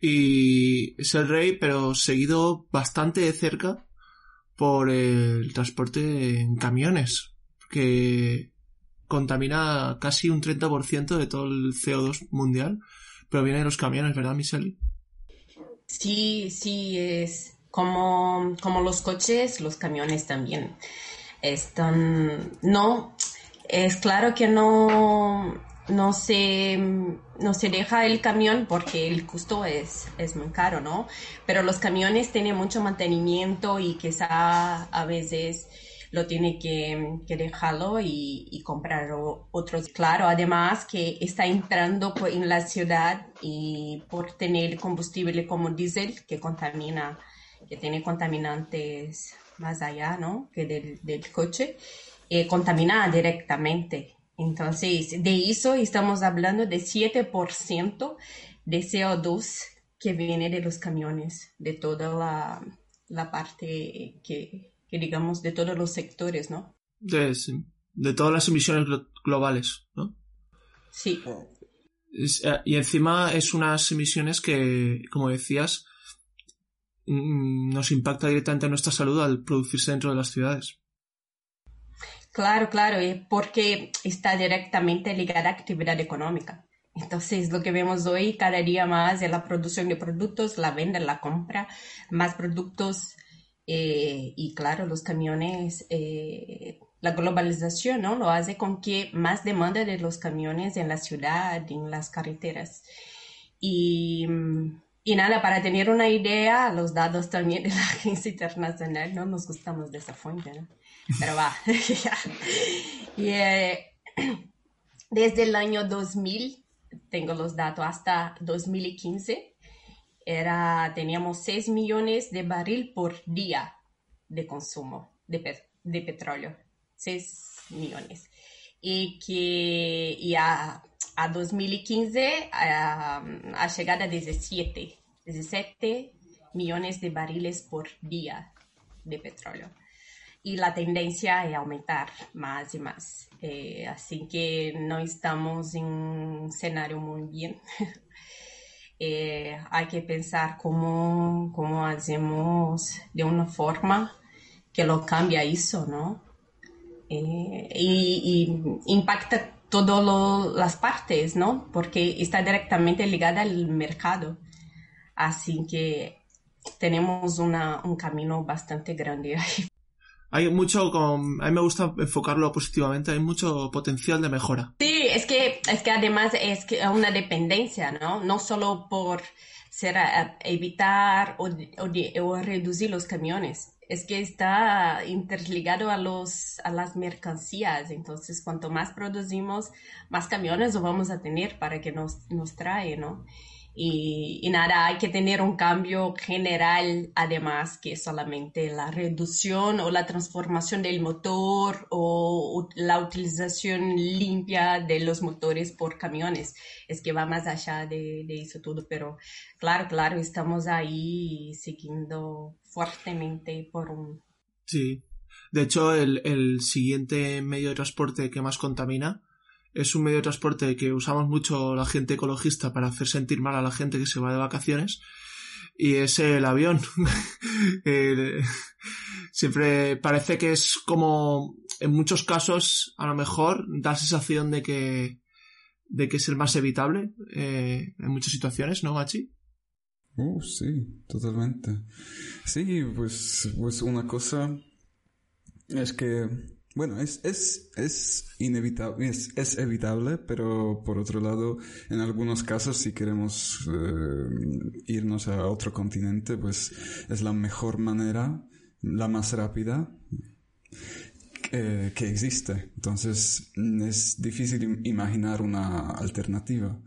y es el rey, pero seguido bastante de cerca por el transporte en camiones, que contamina casi un 30% de todo el CO2 mundial, pero viene de los camiones, ¿verdad, Miseli? Sí, sí, es como, como los coches, los camiones también están, no, es claro que no, no se, no se deja el camión porque el costo es, es muy caro, ¿no? Pero los camiones tienen mucho mantenimiento y quizá a veces lo tiene que, que dejarlo y, y, comprar otros. Claro, además que está entrando en la ciudad y por tener combustible como diésel que contamina, que tiene contaminantes más allá, ¿no? Que del, del coche, eh, contamina directamente. Entonces, de eso estamos hablando de 7% de CO2 que viene de los camiones, de toda la, la parte que, que, digamos, de todos los sectores, ¿no? De, de todas las emisiones globales, ¿no? Sí. Eh, y encima es unas emisiones que, como decías, mm, nos impacta directamente en nuestra salud al producirse dentro de las ciudades. Claro, claro, porque está directamente ligada a actividad económica. Entonces, lo que vemos hoy cada día más es la producción de productos, la venta, la compra, más productos eh, y claro, los camiones, eh, la globalización, ¿no? Lo hace con que más demanda de los camiones en la ciudad, en las carreteras. Y, y nada, para tener una idea, los datos también de la Agencia Internacional, no nos gustamos de esa fuente, ¿no? Pero va. eh, desde el año 2000, tengo los datos, hasta 2015, era, teníamos 6 millones de barril por día de consumo de, de petróleo. 6 millones. Y que y a, a 2015 a, a llegada 17, 17 millones de barriles por día de petróleo y la tendencia es aumentar más y más. Eh, así que no estamos en un escenario muy bien. eh, hay que pensar cómo, cómo hacemos de una forma que lo cambia eso, ¿no? Eh, y, impacta todas las partes, ¿no? Porque está directamente ligada al mercado. Así que tenemos una, un camino bastante grande ahí hay mucho, con, a mí me gusta enfocarlo positivamente, hay mucho potencial de mejora. Sí, es que, es que además es que una dependencia, ¿no? No solo por ser evitar o, o, o, reducir los camiones, es que está interligado a, los, a las mercancías. Entonces, cuanto más producimos, más camiones vamos a tener para que nos, nos trae, ¿no? Y, nada, hay que tener un cambio general, además que solamente la reducción o la transformación del motor o la utilización limpia de los motores por camiones. Es que va más allá de, de eso todo, pero claro, claro, estamos ahí siguiendo fuertemente por un... Sí, de hecho, el, el siguiente medio de transporte que más contamina es un medio de transporte que usamos mucho la gente ecologista para hacer sentir mal a la gente que se va de vacaciones y es el avión. siempre parece que es como en muchos casos a lo mejor da sensación de que de que es el más evitable eh, en muchas situaciones, ¿no, Gachi? Uh, sí, totalmente. Sí, pues, pues una cosa es que bueno, es, es, es inevitable, es, evitable, pero por otro lado, en algunos casos, si queremos eh, irnos a otro continente, pues es la mejor manera, la más rápida que, que existe. Entonces, es difícil imaginar una alternativa.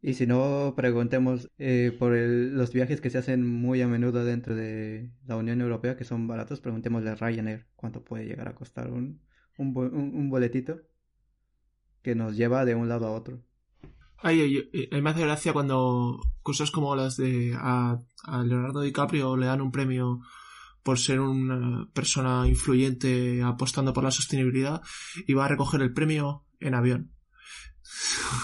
Y si no, preguntemos eh, por el, los viajes que se hacen muy a menudo dentro de la Unión Europea, que son baratos, preguntémosle a Ryanair cuánto puede llegar a costar un, boletito que nos lleva de un lado a otro. Ay, me hace gracia cuando cosas como las de a, Leonardo DiCaprio le dan un premio por ser una persona influyente apostando por la sostenibilidad y va a recoger el premio en avión.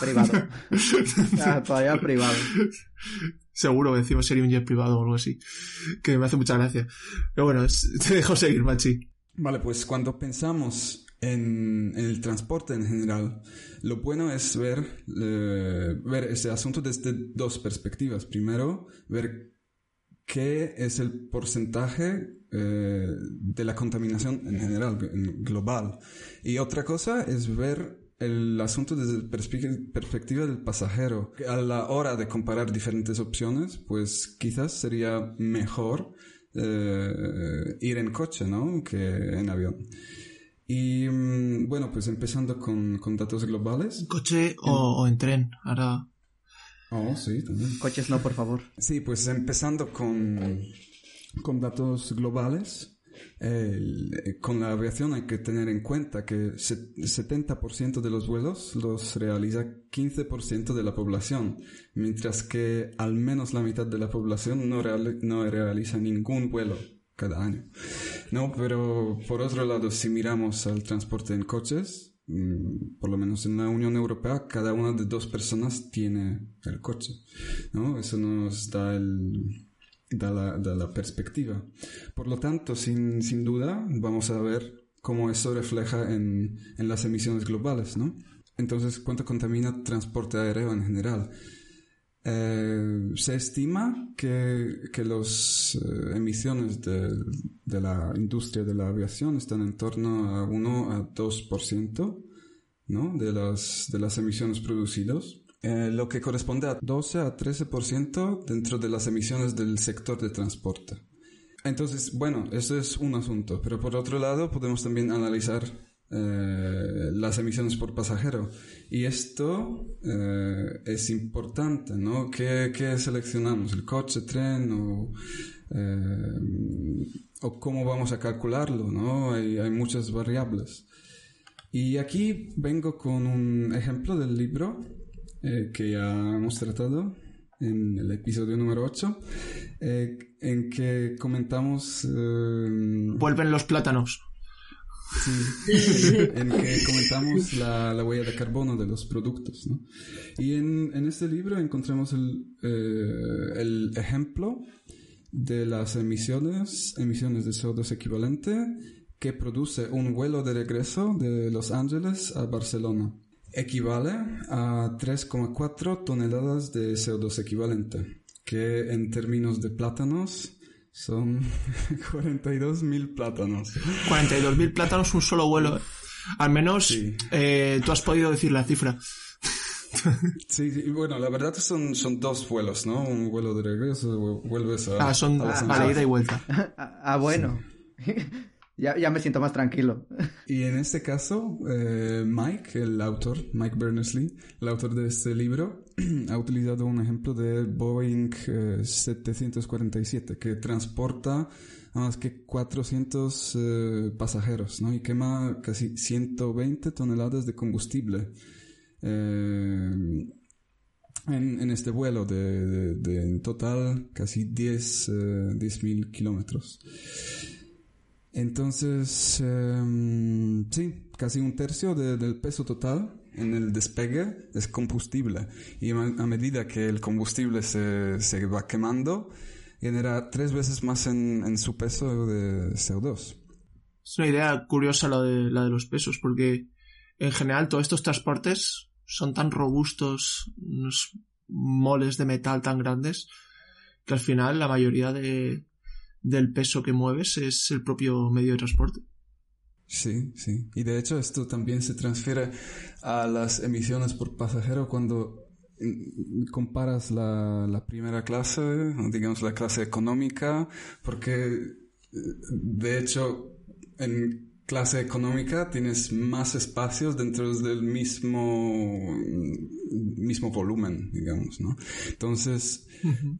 Privado. Todavía privado. Seguro que encima sería un jet privado o algo así. Que me hace mucha gracia. Pero bueno, te dejo seguir, Machi. Vale, pues cuando pensamos en, el transporte en general, lo bueno es ver, eh, ver ese asunto desde dos perspectivas. Primero, ver qué es el porcentaje eh, de la contaminación en general, global. Y otra cosa es ver el asunto desde la perspectiva del pasajero. A la hora de comparar diferentes opciones, pues quizás sería mejor eh, ir en coche, ¿no? Que en avión. Y mm, bueno, pues empezando con, con datos globales. ¿Coche o, en tren? Ahora. Oh, sí, también. Coches no, por favor. Sí, pues empezando con, con datos globales. Eh, con la aviación hay que tener en cuenta que 70% de los vuelos los realiza 15% de la población, mientras que al menos la mitad de la población no, realiza ningún vuelo cada año. No, pero por otro lado, si miramos al transporte en coches, mm, por lo menos en la Unión Europea, cada una de dos personas tiene el coche. ¿no? Eso nos da el, da la, perspectiva. Por lo tanto, sin, sin, duda, vamos a ver cómo eso refleja en, en las emisiones globales, ¿no? Entonces, ¿cuánto contamina transporte aéreo en general? Eh, se estima que, que las eh, emisiones de, de, la industria de la aviación están en torno a 1 a 2% ¿no? de, las, de las emisiones producidas eh, lo que corresponde a 12 a 13% dentro de las emisiones del sector de transporte. Entonces, bueno, eso es un asunto, pero por otro lado podemos también analizar eh, las emisiones por pasajero. Y esto eh, es importante, ¿no? ¿Qué, ¿Qué, seleccionamos? ¿El coche, tren o, o cómo vamos a calcularlo? ¿no? Hay, hay muchas variables. Y aquí vengo con un ejemplo del libro eh, que ya hemos tratado en el episodio número 8, eh, en que comentamos... Eh, Vuelven los plátanos. Sí, en que comentamos la, la, huella de carbono de los productos. ¿no? Y en, en este libro encontramos el, el ejemplo de las emisiones, emisiones de CO2 equivalente que produce un vuelo de regreso de Los Ángeles a Barcelona equivale a 3,4 toneladas de CO2 equivalente, que en términos de plátanos son 42.000 plátanos. 42.000 plátanos un solo vuelo. Al menos eh, tú has podido decir la cifra. Sí, bueno, la verdad son, son dos vuelos, ¿no? Un vuelo de regreso, vuelves a... Ah, son a, ida y vuelta. ah, bueno. Ya, ya me siento más tranquilo. Y en este caso, eh, Mike, el autor, Mike Berners-Lee, el autor de este libro, ha utilizado un ejemplo de Boeing 747 eh, que transporta más que 400 eh, pasajeros ¿no? y quema casi 120 toneladas de combustible. En, en, este vuelo de, de, en total casi 10 mil kilómetros. Entonces, em, sí, casi un tercio del peso total en el despegue es combustible. Y a, medida que el combustible se, se, va quemando, genera tres veces más en, en, su peso de CO2. Es una idea curiosa la de, la de los pesos, porque en general todos estos transportes son tan robustos, unos moles de metal tan grandes, que al final la mayoría de, del peso que mueves es el propio medio de transporte. Sí, sí. Y de hecho esto también se transfiere a las emisiones por pasajero cuando mm, comparas la, la primera clase, digamos la clase económica, porque de hecho en clase económica tienes más espacios dentro del mismo, mismo volumen, digamos, ¿no? Entonces,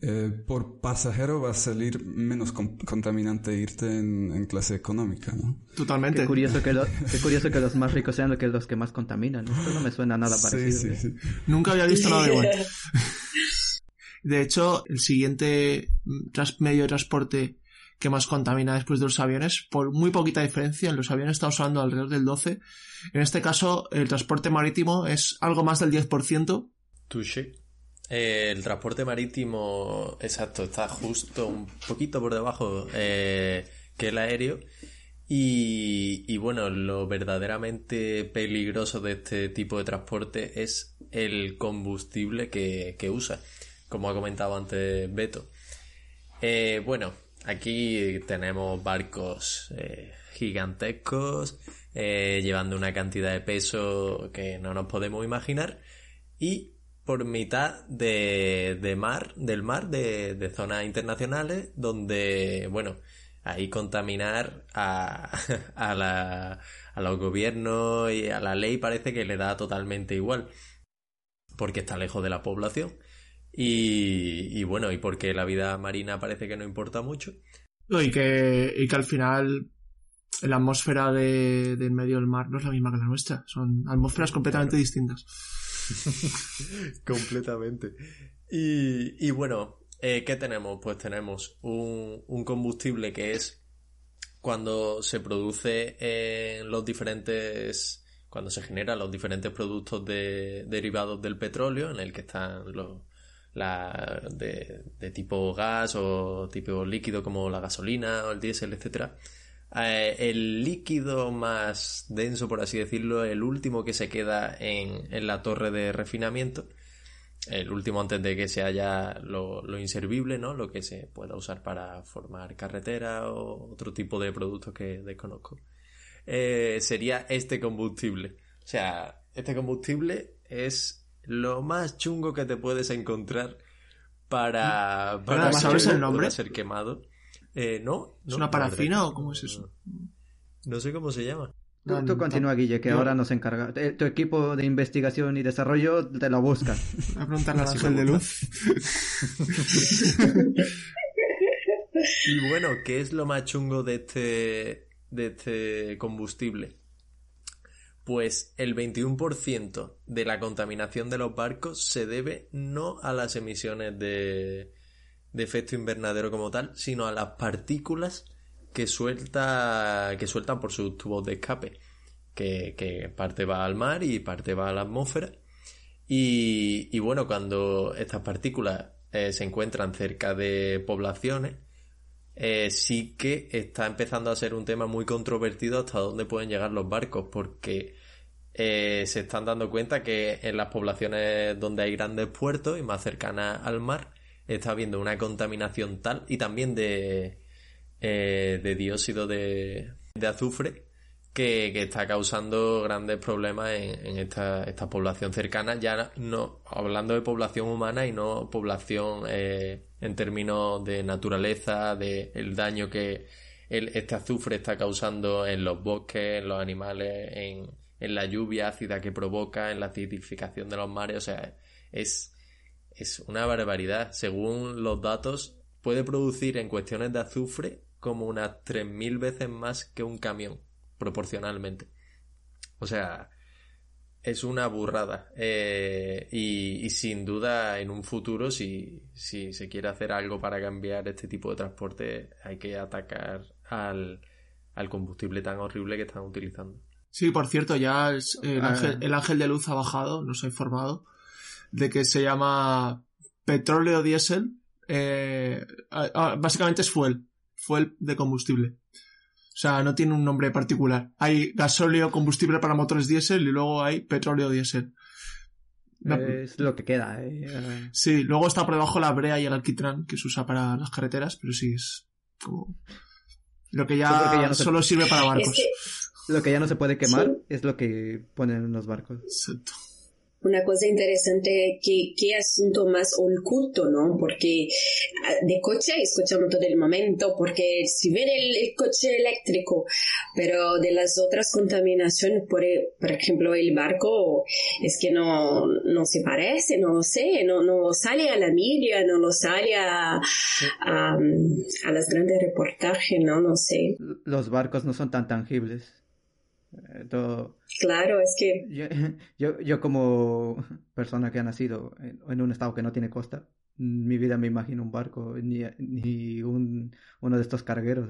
eh, por pasajero va a salir menos contaminante irte en, clase económica, ¿no? Totalmente. Qué curioso, que curioso que los más ricos sean los que más contaminan. Esto no me suena nada parecido. Sí, sí, Nunca había visto nada igual. De hecho, el siguiente medio de transporte que más contamina después de los aviones, por muy poquita diferencia. En los aviones estamos hablando alrededor del 12. En este caso, el transporte marítimo es algo más del 10%. Touché. Eh, el transporte marítimo, exacto, está justo un poquito por debajo eh, que el aéreo. Y, bueno, lo verdaderamente peligroso de este tipo de transporte es el combustible que, usa, como ha comentado antes Beto. Eh, bueno, Aquí tenemos barcos eh, gigantescos, eh, llevando una cantidad de peso que no nos podemos imaginar, y por mitad de, mar, del mar, de, zonas internacionales, donde, bueno, ahí contaminar a, los gobiernos y a la ley parece que le da totalmente igual, porque está lejos de la población. Y, bueno, y porque la vida marina parece que no importa mucho. y, que, y que al final la atmósfera de, del medio del mar no es la misma que la nuestra. Son atmósferas completamente distintas. completamente. Y, y bueno, eh, ¿qué tenemos? Pues tenemos un, un, combustible que es cuando se produce en los diferentes cuando se generan los diferentes productos de, derivados del petróleo en el que están los, la, de, tipo gas o tipo líquido como la gasolina o el diésel, etcétera. Eh, el líquido más denso, por así decirlo, el último que se queda en, en, la torre de refinamiento, el último antes de que se haya lo, lo, inservible, ¿no? Lo que se pueda usar para formar carretera o otro tipo de productos que desconozco. Eh, sería este combustible. O sea, este combustible es lo más chungo que te puedes encontrar para, para, ¿Sabes el nombre? ser quemado. Eh, no, ¿Es una parafina o cómo es eso? No, sé cómo se llama. Tú, continúa, Guille, que ahora nos encarga. Eh, tu equipo de investigación y desarrollo te lo busca. A preguntarle a Ángel de Luz. y bueno, ¿qué es lo más chungo de este, de este combustible? Pues el 21% de la contaminación de los barcos se debe no a las emisiones de, efecto invernadero como tal, sino a las partículas que suelta que sueltan por sus tubos de escape, que, parte va al mar y parte va a la atmósfera. Y, bueno, cuando estas partículas eh, se encuentran cerca de poblaciones, eh, sí que está empezando a ser un tema muy controvertido hasta dónde pueden llegar los barcos, porque eh, se están dando cuenta que en las poblaciones donde hay grandes puertos y más cercanas al mar, está habiendo una contaminación tal y también de, eh, de dióxido de, de azufre que, está causando grandes problemas en, esta, esta, población cercana, ya no hablando de población humana y no población eh, en términos de naturaleza, de el daño que este azufre está causando en los bosques, en los animales, en, en la lluvia ácida que provoca, en la acidificación de los mares, o sea, es, es una barbaridad. Según los datos, puede producir en cuestiones de azufre como unas 3.000 veces más que un camión proporcionalmente. O sea, es una burrada. Eh, y, sin duda, en un futuro, si, si se quiere hacer algo para cambiar este tipo de transporte, hay que atacar al, al combustible tan horrible que están utilizando. Sí, por cierto, ya el, ah. ángel, el ángel de luz ha bajado, nos ha informado, de que se llama petróleo diésel. Eh, básicamente es fuel, fuel de combustible. O sea, no tiene un nombre particular. Hay gasóleo combustible para motores diésel y luego hay petróleo diésel. Es lo que queda. ¿eh? Sí, luego está por debajo la brea y el alquitrán que se usa para las carreteras, pero sí es como lo que ya, solo sirve para barcos. Lo que ya no se puede quemar es lo que ponen en los barcos. Exacto. Una cosa interesante que qué asunto más oculto, ¿no? Porque ah, de coche escuchamos todo el momento, porque si ven el, coche eléctrico, pero de las otras contaminaciones, por, e, por ejemplo, el barco, es que no, no se parece, no lo sé, no, no sale a la media, no lo sale a, a, a las grandes reportajes, ¿no? No sé. Los barcos no son tan tangibles. Eh, claro, es que... Yo, yo, como persona que ha nacido en, un estado que no tiene costa, mi vida me imagino un barco, ni, ni un, uno de estos cargueros,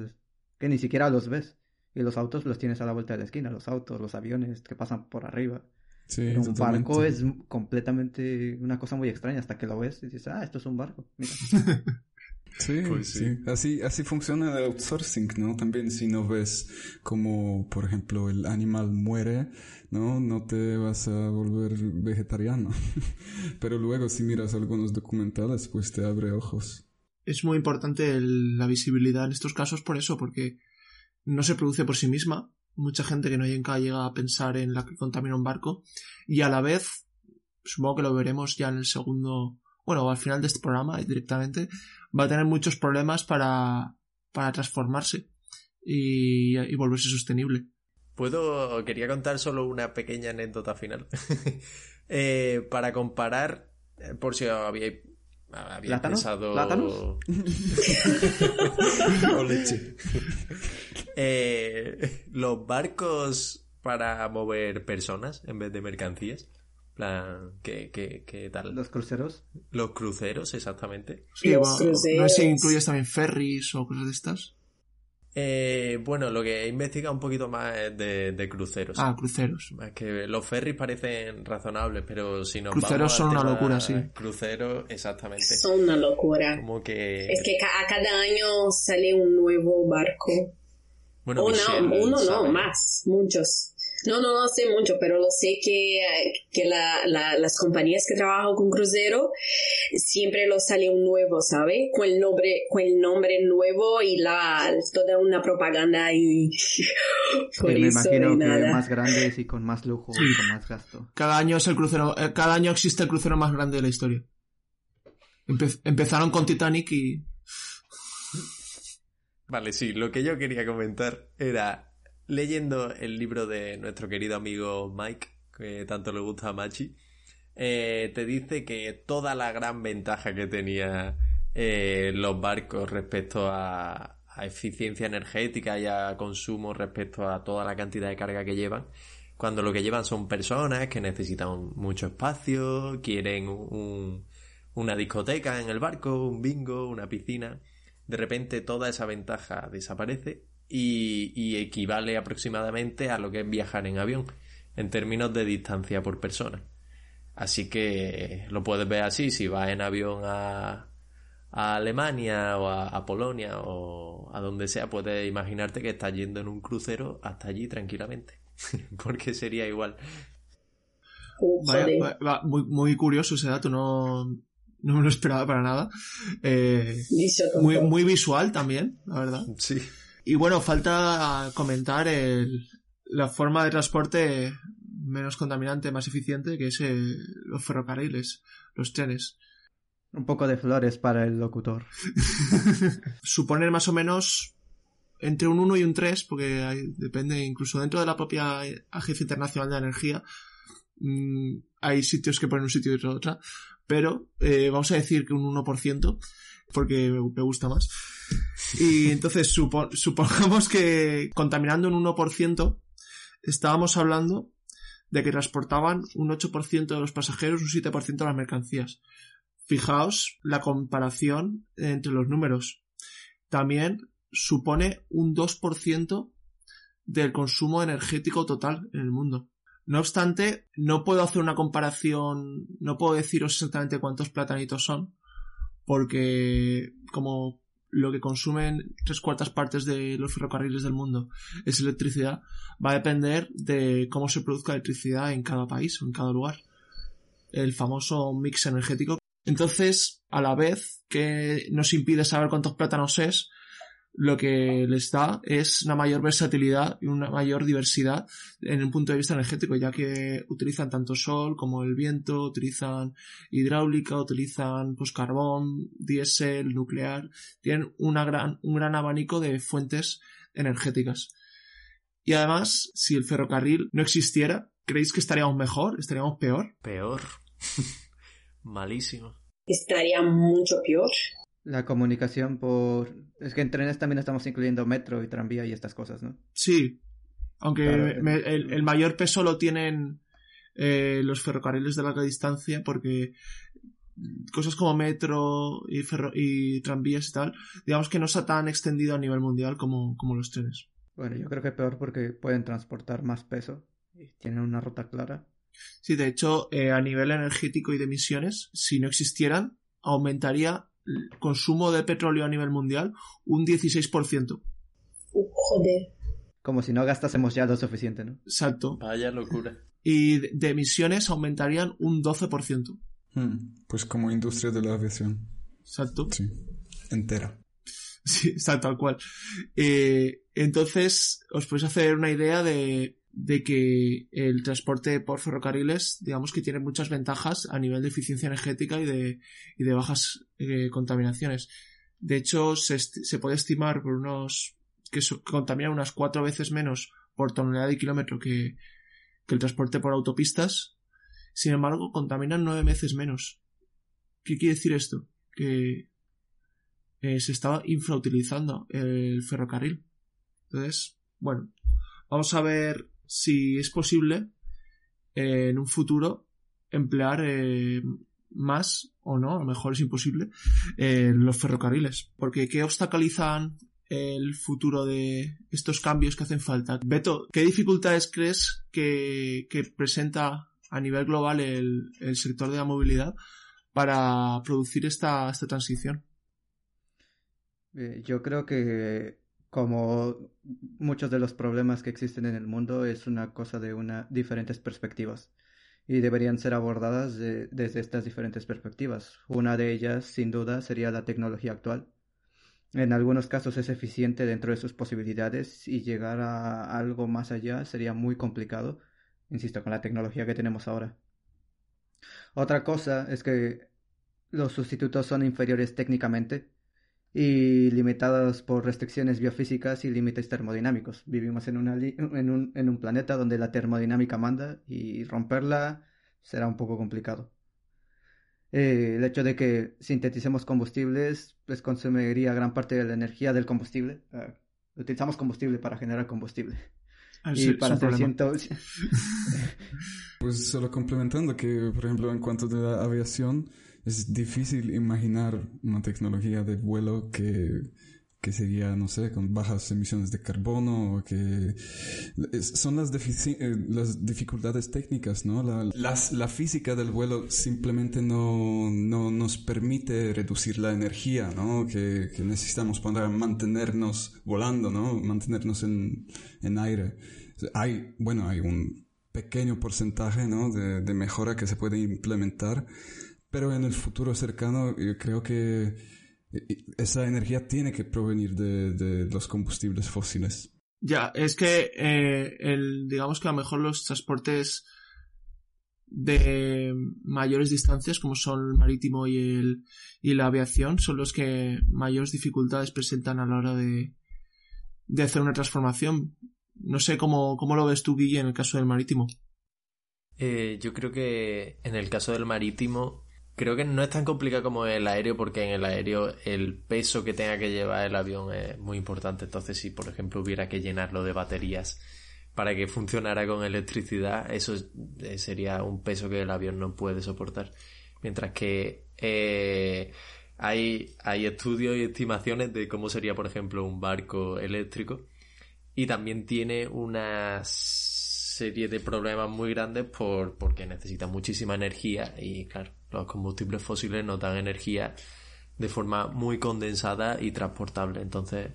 que ni siquiera los ves. Y los autos los tienes a la vuelta de la esquina, los autos, los aviones que pasan por arriba. un barco es completamente una cosa muy extraña hasta que lo ves y dices, ah, esto es un barco. Mira. Sí, pues sí. Así, así funciona el outsourcing, ¿no? También si no ves como, por ejemplo, el animal muere, ¿no? No te vas a volver vegetariano. Pero luego si miras algunos documentales, pues te abre ojos. Es muy importante la visibilidad en estos casos por eso, porque no se produce por sí misma. Mucha gente que no llega a pensar en la que contamina un barco. Y a la vez, supongo que lo veremos ya en el segundo, bueno, al final de este programa directamente, va a tener muchos problemas para, para transformarse y, y volverse sostenible. Puedo, quería contar solo una pequeña anécdota final. eh, para comparar, eh, por si había había pensado. ¿Plátanos? o leche. Eh, los barcos para mover personas en vez de mercancías plan, ¿qué, qué, qué tal? ¿Los cruceros? Los cruceros, exactamente. Sí, bueno, no sé si incluyes también ferries o cosas de estas. Eh, bueno, lo que he investigado un poquito más es de, cruceros. Ah, cruceros. Es que los ferries parecen razonables, pero si no. Cruceros son una locura, sí. Cruceros, exactamente. Son una locura. Como que. Es que a cada año sale un nuevo barco. Bueno, uno no, más, muchos. No, no, no sé mucho, pero lo sé que, que la, las compañías que trabajan con crucero siempre lo sale un nuevo, ¿sabe? Con el nombre, con el nombre nuevo y la, toda una propaganda y me imagino que más grandes y con más lujo y con más gasto. Cada año es el crucero, eh, cada año existe el crucero más grande de la historia. empezaron con Titanic y... Vale, sí, lo que yo quería comentar era leyendo el libro de nuestro querido amigo Mike, que tanto le gusta a Machi, eh, te dice que toda la gran ventaja que tenía eh, los barcos respecto a, eficiencia energética y a consumo respecto a toda la cantidad de carga que llevan, cuando lo que llevan son personas que necesitan mucho espacio, quieren una discoteca en el barco, un bingo, una piscina, de repente toda esa ventaja desaparece y, equivale aproximadamente a lo que es viajar en avión en términos de distancia por persona. Así que lo puedes ver así, si vas en avión a, a Alemania o a, Polonia o a donde sea, puedes imaginarte que estás yendo en un crucero hasta allí tranquilamente, porque sería igual. muy, muy curioso ese dato, no, no me lo esperaba para nada. Eh, muy, muy visual también, la verdad. Sí. Y bueno, falta comentar el, la forma de transporte menos contaminante, más eficiente, que es los ferrocarriles, los trenes. Un poco de flores para el locutor. Suponer más o menos entre un 1 y un 3, porque depende incluso dentro de la propia Agencia Internacional de Energía, mm, hay sitios que ponen un sitio y otro otra, pero eh, vamos a decir que un 1%, porque me gusta más. Y entonces supongamos que contaminando un 1%, estábamos hablando de que transportaban un 8% de los pasajeros, un 7% de las mercancías. Fijaos la comparación entre los números. También supone un 2% del consumo energético total en el mundo. No obstante, no puedo hacer una comparación, no puedo deciros exactamente cuántos platanitos son, porque como lo que consumen tres cuartas partes de los ferrocarriles del mundo es electricidad, va a depender de cómo se produzca electricidad en cada país o en cada lugar. El famoso mix energético. Entonces, a la vez que nos impide saber cuántos plátanos es, lo que les da es una mayor versatilidad y una mayor diversidad en un punto de vista energético, ya que utilizan tanto sol como el viento, utilizan hidráulica, utilizan pues carbón, diésel, nuclear, tienen una gran, un gran abanico de fuentes energéticas. Y además, si el ferrocarril no existiera, ¿creéis que estaríamos mejor? ¿Estaríamos peor? Peor. Malísimo. Estaría mucho peor. La comunicación por... Es que en trenes también estamos incluyendo metro y tranvía y estas cosas, ¿no? Sí. Aunque Claro, me- el, el mayor peso lo tienen eh, los ferrocarriles de larga distancia porque cosas como metro y, ferro y tranvías y tal, digamos que no está tan extendido a nivel mundial como, como los trenes. Bueno, yo creo que peor porque pueden transportar más peso y tienen una ruta clara. Sí, de hecho, eh, a nivel energético y de emisiones, si no existieran, aumentaría consumo de petróleo a nivel mundial un 16%. Uh, joder. Como si no gastásemos ya lo suficiente, ¿no? Exacto. Vaya locura. Y de- de emisiones aumentarían un 12%. Hmm, Pues como industria de la aviación. Exacto. Sí. Entera. Sí, está tal cual. Eh, entonces, os podéis hacer una idea de, de que el transporte por ferrocarriles, digamos que tiene muchas ventajas a nivel de eficiencia energética y de, y de bajas eh, contaminaciones. De hecho, se, se puede estimar por unos que contaminan unas cuatro veces menos por tonelada de kilómetro que, que el transporte por autopistas. Sin embargo, contaminan nueve veces menos. ¿Qué quiere decir esto? Que eh, se estaba infrautilizando el ferrocarril. Entonces, bueno, vamos a ver si es posible eh, en un futuro emplear eh, más o no, a lo mejor es imposible, eh, los ferrocarriles. Porque ¿qué obstaculizan el futuro de estos cambios que hacen falta? Beto, ¿qué dificultades crees que, que presenta a nivel global el, el sector de la movilidad para producir esta, esta transición? Eh, yo creo que como muchos de los problemas que existen en el mundo es una cosa de una diferentes perspectivas y deberían ser abordadas de- desde estas diferentes perspectivas. Una de ellas, sin duda, sería la tecnología actual. En algunos casos es eficiente dentro de sus posibilidades y llegar a algo más allá sería muy complicado, insisto, con la tecnología que tenemos ahora. Otra cosa es que los sustitutos son inferiores técnicamente y limitados por restricciones biofísicas y límites termodinámicos. Vivimos en, una li- en, un, en un planeta donde la termodinámica manda y romperla será un poco complicado. Eh, el hecho de que sinteticemos combustibles pues consumiría gran parte de la energía del combustible. Ah, utilizamos combustible para generar combustible. Es- Y para hacer problema. ciento... Pues solo complementando que, por ejemplo, en cuanto de la aviación, es difícil imaginar una tecnología de vuelo que, que sería, no sé, con bajas emisiones de carbono o que es- son las, eh, las dificultades técnicas, ¿no? La, las- la física del vuelo simplemente no, no nos permite reducir la energía, ¿no? Que, que necesitamos para mantenernos volando, ¿no? Mantenernos en, en aire. Hay, bueno, hay un pequeño porcentaje, ¿no? De, de mejora que se puede implementar, pero en el futuro cercano yo creo que eh, esa energía tiene que provenir de, de los combustibles fósiles. Ya, es que eh, el, digamos que a lo mejor los transportes de mayores distancias, como son el marítimo y, el, y la aviación, son los que mayores dificultades presentan a la hora de, de hacer una transformación. No sé cómo, cómo lo ves tú, Guille, en el caso del marítimo. Eh, yo creo que en el caso del marítimo, creo que no es tan complicado como el aéreo, porque en el aéreo el peso que tenga que llevar el avión es muy importante. Entonces, si por ejemplo hubiera que llenarlo de baterías para que funcionara con electricidad, eso eh, sería un peso que el avión no puede soportar. Mientras que eh, hay, hay estudios y estimaciones de cómo sería, por ejemplo, un barco eléctrico. Y también tiene una serie de problemas muy grandes por, porque necesita muchísima energía y claro, los combustibles fósiles nos dan energía de forma muy condensada y transportable. Entonces,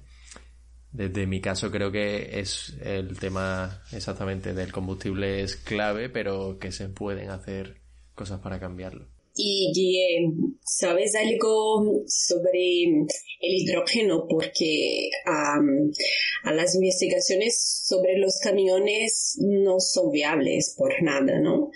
desde mi caso creo que es el tema exactamente del combustible es clave, pero que se pueden hacer cosas para cambiarlo. Y sabes algo sobre el hidrógeno porque a las investigaciones sobre los camiones no son viables por nada, ¿no?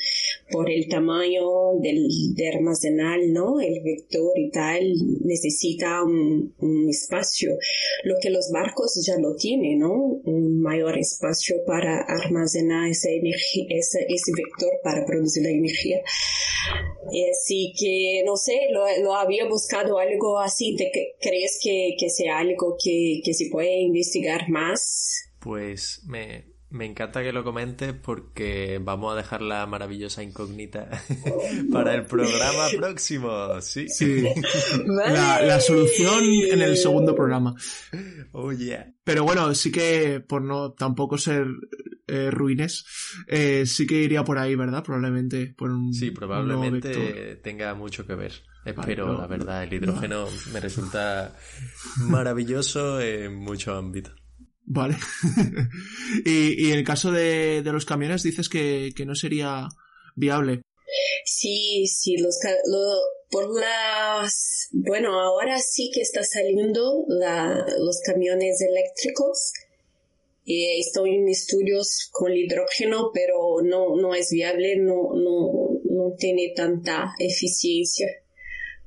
Por el tamaño del, de almacenar, ¿no? El vector y tal necesita un, espacio, lo que los barcos ya lo tienen, ¿no? Un mayor espacio para almacenar esa energía, ese, ese vector para producir la energía. Así que, no sé, lo, lo había buscado algo así. ¿Te crees que, que sea algo que, que, se puede investigar más? Pues me, me encanta que lo comentes porque vamos a dejar la maravillosa incógnita para el programa próximo. Sí. sí. La, la, solución en el segundo programa. Oh, yeah. Pero bueno, sí que por no tampoco ser eh, ruines, eh, sí que iría por ahí, ¿verdad? Probablemente por un. Sí, probablemente tenga mucho que ver. Espero, la verdad. El hidrógeno me resulta maravilloso en muchos ámbitos. Vale. y, y, en el caso de, de los camiones dices que, que, no sería viable. Sí, sí, los, lo, por las... Bueno, ahora sí que está saliendo la, los camiones eléctricos. Y estoy en estudios con hidrógeno, pero no, no es viable, no, no, no tiene tanta eficiencia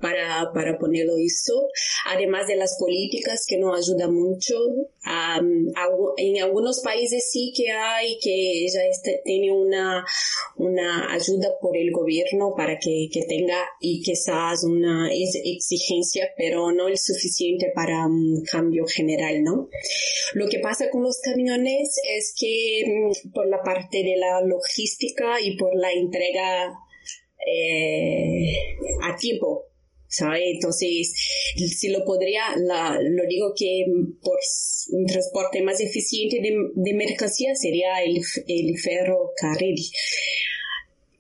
para, para ponerlo eso, además de las políticas que no ayudan mucho. en algunos países sí que hay, que ya este, tiene una, una ayuda por el gobierno para que, que tenga y quizás una exigencia, pero no el suficiente para un cambio general, ¿no? Lo que pasa con los camiones es que mm, por la parte de la logística y por la entrega eh, a tiempo entonces, si lo podría, lo digo que por un transporte más eficiente de, de mercancía sería el, el ferrocarril.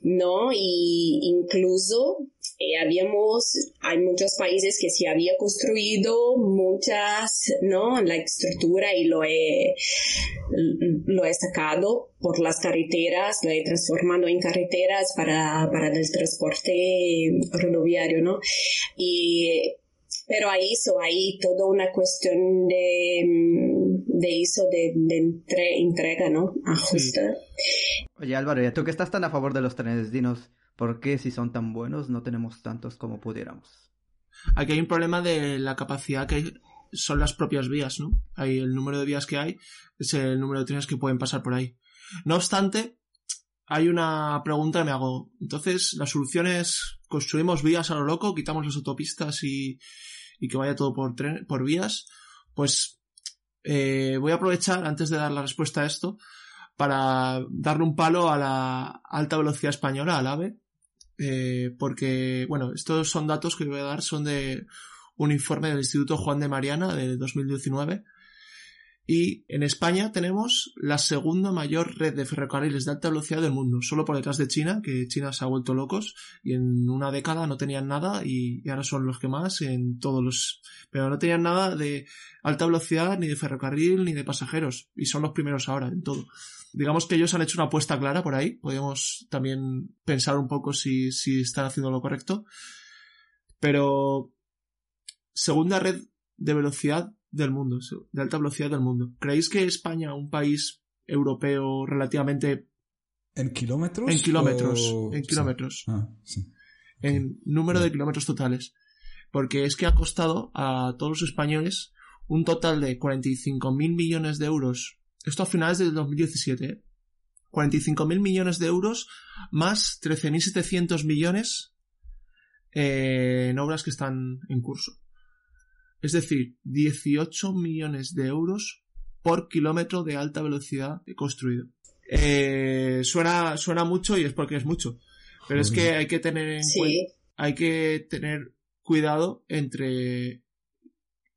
¿no? Y incluso eh, habíamos, hay muchos países que se había construido muchas, ¿no? La estructura y lo he, lo he sacado por las carreteras, lo he transformado en carreteras para, para el transporte rodoviario, ¿no? Y, pero ahí hizo ahí toda una cuestión de, de eso, de, de entrega, ¿no? Ajusta. Oye Álvaro, ¿y tú que estás tan a favor de los trenes, dinos, ¿por qué si son tan buenos no tenemos tantos como pudiéramos? Aquí hay un problema de la capacidad que son las propias vías, ¿no? Hay el número de vías que hay, es el número de trenes que pueden pasar por ahí. No obstante, hay una pregunta que me hago. Entonces, la solución es construimos vías a lo loco, quitamos las autopistas y, y que vaya todo por, tren, por vías. Pues eh, voy a aprovechar, antes de dar la respuesta a esto, para darle un palo a la alta velocidad española, al AVE, eh, porque, bueno, estos son datos que voy a dar, son de un informe del Instituto Juan de Mariana de 2019. Y en España tenemos la segunda mayor red de ferrocarriles de alta velocidad del mundo, solo por detrás de China, que China se ha vuelto locos y en una década no tenían nada y, y ahora son los que más en todos los... Pero no tenían nada de alta velocidad, ni de ferrocarril, ni de pasajeros y son los primeros ahora en todo digamos que ellos han hecho una apuesta clara por ahí. Podemos también pensar un poco si, si están haciendo lo correcto. Pero segunda red de velocidad del mundo, de alta velocidad del mundo. ¿Creéis que España, un país europeo relativamente... ¿En kilómetros? En kilómetros. En kilómetros. Ah, sí. En número de kilómetros totales. Porque es que ha costado a todos los españoles un total de 45.000 millones de euros esto a finales del 2017. 45.000 millones de euros más 13.700 millones eh, en obras que están en curso. Es decir, 18 millones de euros por kilómetro de alta velocidad construido. Eh, suena, suena mucho y es porque es mucho. Pero es que hay que tener en cuenta, hay que tener cuidado entre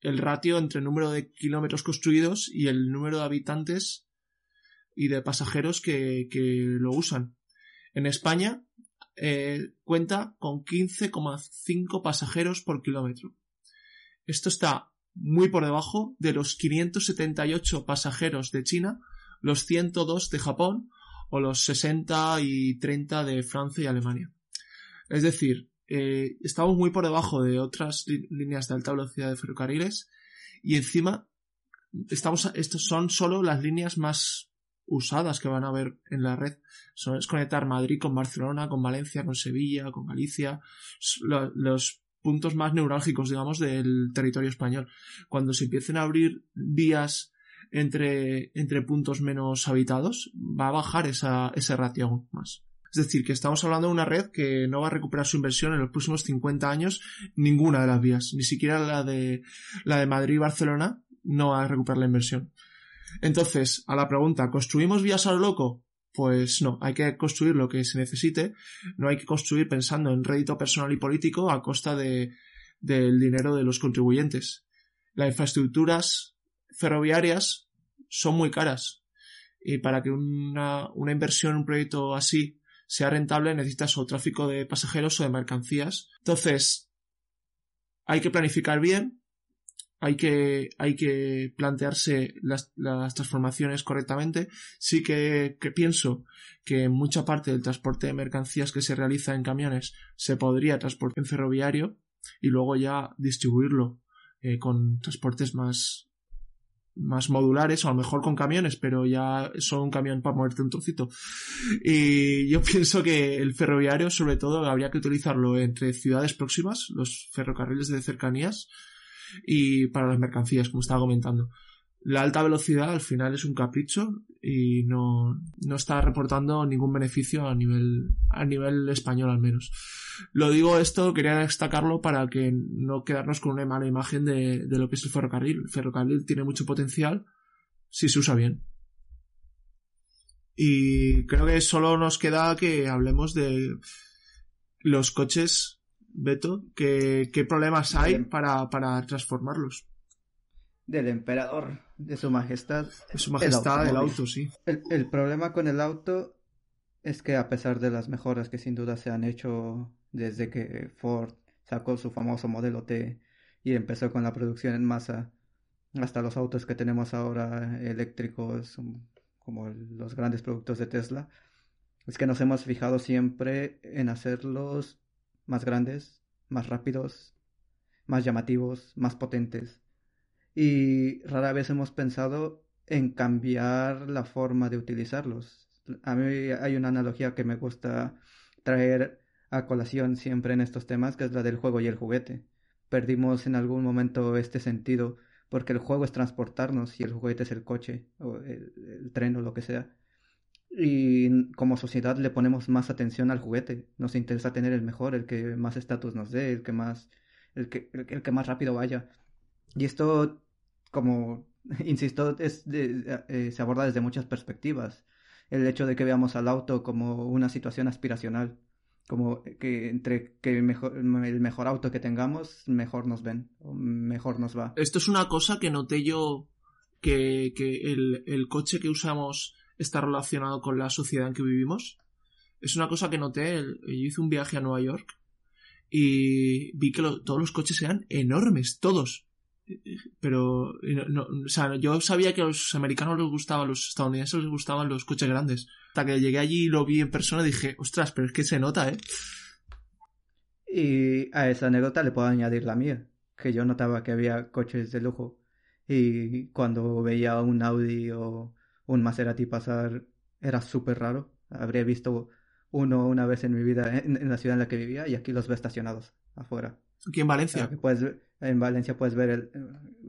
el ratio entre el número de kilómetros construidos y el número de habitantes y de pasajeros que, lo usan. En España eh, cuenta con 15,5 pasajeros por kilómetro. Esto está muy por debajo de los 578 pasajeros de China, los 102 de Japón o los 60 y 30 de Francia y Alemania. Es decir, eh, estamos muy por debajo de otras líneas de alta velocidad de ferrocarriles y encima estamos, estos son solo las líneas más usadas que van a haber en la red. Son, es conectar Madrid con Barcelona, con Valencia, con Sevilla, con Galicia, los puntos más neurálgicos, digamos, del territorio español. Cuando se empiecen a abrir vías entre, entre puntos menos habitados, va a bajar esa, ese ratio aún más. Es decir, que estamos hablando de una red que no va a recuperar su inversión en los próximos 50 años ninguna de las vías, ni siquiera la de, la de Madrid y Barcelona no va a recuperar la inversión. Entonces, a la pregunta, ¿construimos vías a lo loco? Pues no, hay que construir lo que se necesite, no hay que construir pensando en rédito personal y político a costa de, del dinero de los contribuyentes. Las infraestructuras ferroviarias son muy caras y para que una, una inversión, un proyecto así sea rentable necesitas o tráfico de pasajeros o de mercancías. Entonces, hay que planificar bien, hay que, hay que plantearse las, transformaciones correctamente. Sí que, que, pienso que mucha parte del transporte de mercancías que se realiza en camiones se podría transportar en ferroviario y luego ya distribuirlo eh, con transportes más, más modulares, o a lo mejor con camiones, pero ya son un camión para moverte un trocito. Y yo pienso que el ferroviario, sobre todo, habría que utilizarlo entre ciudades próximas, los ferrocarriles de cercanías, y para las mercancías, como estaba comentando. La alta velocidad al final es un capricho y no, no está reportando ningún beneficio a nivel, a nivel español al menos. Lo digo esto, quería destacarlo para que no quedarnos con una mala imagen de, de lo que es el ferrocarril. El ferrocarril tiene mucho potencial si se usa bien. Y creo que solo nos queda que hablemos de los coches, Beto, que, qué problemas hay para, para transformarlos del emperador, de su majestad. Su majestad, el auto, sí. El, el, problema con el auto es que a pesar de las mejoras que sin duda se han hecho desde que Ford sacó su famoso modelo T y empezó con la producción en masa, hasta los autos que tenemos ahora eléctricos, como los grandes productos de Tesla, es que nos hemos fijado siempre en hacerlos más grandes, más rápidos, más llamativos, más potentes y rara vez hemos pensado en cambiar la forma de utilizarlos. A mí hay una analogía que me gusta traer a colación siempre en estos temas, que es la del juego y el juguete. Perdimos en algún momento este sentido porque el juego es transportarnos y el juguete es el coche o el, tren o lo que sea. Y como sociedad le ponemos más atención al juguete. Nos interesa tener el mejor, el que más estatus nos dé, el que más, el que, el que más rápido vaya. Y esto, como insisto, es eh, se aborda desde muchas perspectivas. El hecho de que veamos al auto como una situación aspiracional, como que entre que mejor, el mejor auto que tengamos, mejor nos ven, mejor nos va. Esto es una cosa que noté yo, que, que el, el coche que usamos está relacionado con la sociedad en que vivimos. Es una cosa que noté, yo hice un viaje a Nueva York y vi que todos los coches eran enormes, todos pero no, o sea, yo sabía que a los americanos les gustaban, a los estadounidenses les gustaban los coches grandes. Hasta que llegué allí y lo vi en persona dije, ostras, pero es que se nota, ¿eh? Y a esa anécdota le puedo añadir la mía, que yo notaba que había coches de lujo y cuando veía un Audi o un Maserati pasar era súper raro. Habría visto uno una vez en mi vida en, la ciudad en la que vivía y aquí los ve estacionados afuera. Aquí en Valencia. puedes, en Valencia puedes ver el,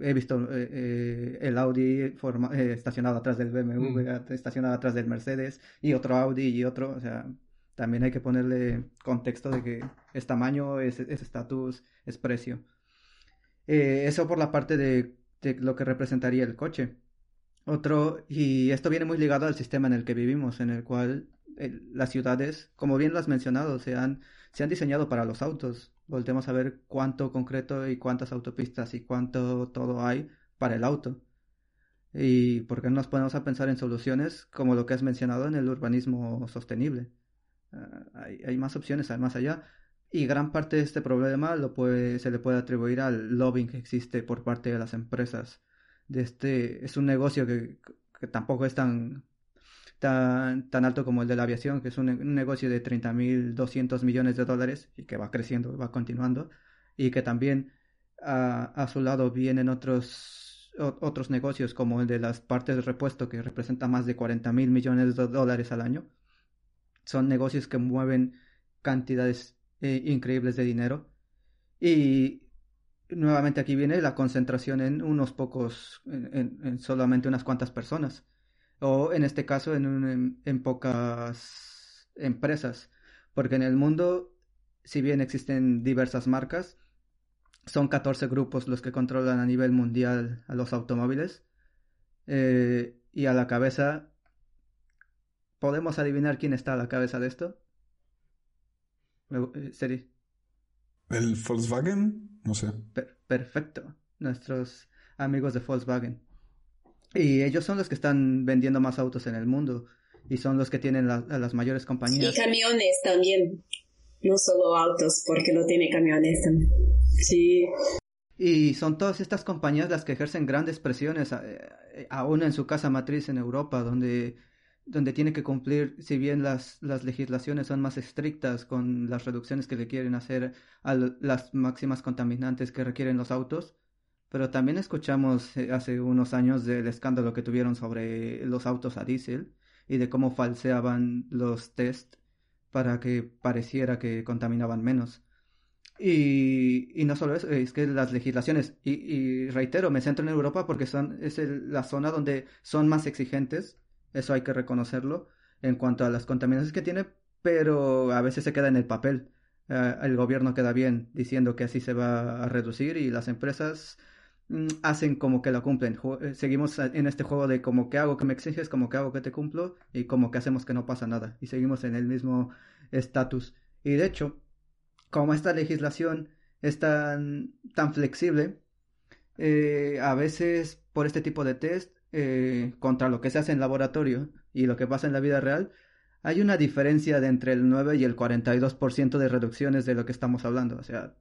he visto eh, eh, el Audi forma, eh, estacionado atrás del BMW, mm. estacionado atrás del Mercedes y otro Audi y otro, o sea, también hay que ponerle contexto de que es tamaño, es estatus, es, precio. eso por la parte de, de, lo que representaría el coche. Otro, y esto viene muy ligado al sistema en el que vivimos, en el cual las ciudades, como bien lo has mencionado, se han, se han diseñado para los autos volvemos a ver cuánto concreto y cuántas autopistas y cuánto todo hay para el auto. Y por qué no nos ponemos a pensar en soluciones como lo que has mencionado en el urbanismo sostenible. Ah, hay, más opciones, más allá. Y gran parte de este problema lo puede, se le puede atribuir al lobbying que existe por parte de las empresas. De este, es un negocio que, que tampoco es tan, tan, tan alto como el de la aviación, que es un, negocio de 30.200 millones de dólares y que va creciendo, va continuando, y que también a, su lado vienen otros, otros negocios como el de las partes de repuesto, que representa más de 40.000 millones de dólares al año. Son negocios que mueven cantidades eh, increíbles de dinero. Y nuevamente aquí viene la concentración en unos pocos, en solamente unas cuantas personas o en este caso en, en, pocas empresas, porque en el mundo, si bien existen diversas marcas, son 14 grupos los que controlan a nivel mundial a los automóviles eh, y a la cabeza, ¿podemos adivinar quién está a la cabeza de esto? Eh, Seri. ¿El Volkswagen? No sé. perfecto. Nuestros amigos de Volkswagen. Y ellos son los que están vendiendo más autos en el mundo y son los que tienen las mayores compañías. Y camiones también, no solo autos, porque no tiene camiones también. Sí. Y son todas estas compañías las que ejercen grandes presiones, eh, aún en su casa matriz en Europa, donde, donde tiene que cumplir, si bien las, las legislaciones son más estrictas con las reducciones que le quieren hacer a las máximas contaminantes que requieren los autos, pero también escuchamos eh, hace unos años del escándalo que tuvieron sobre los autos a diésel y de cómo falseaban los test para que pareciera que contaminaban menos. Y, no solo eso, es que las legislaciones, y, reitero, me centro en Europa porque son, es la zona donde son más exigentes, eso hay que reconocerlo, en cuanto a las contaminaciones que tiene, pero a veces se queda en el papel. Eh, el gobierno queda bien diciendo que así se va a reducir y las empresas hacen como que lo cumplen. Eh, seguimos en este juego de como que hago que me exiges, como que hago que te cumplo y como que hacemos que no pasa nada. Y seguimos en el mismo estatus. Y de hecho, como esta legislación es tan, tan flexible, eh, a veces por este tipo de test, eh, contra lo que se hace en laboratorio y lo que pasa en la vida real, hay una diferencia de entre el 9 y el 42% de reducciones de lo que estamos hablando. O sea,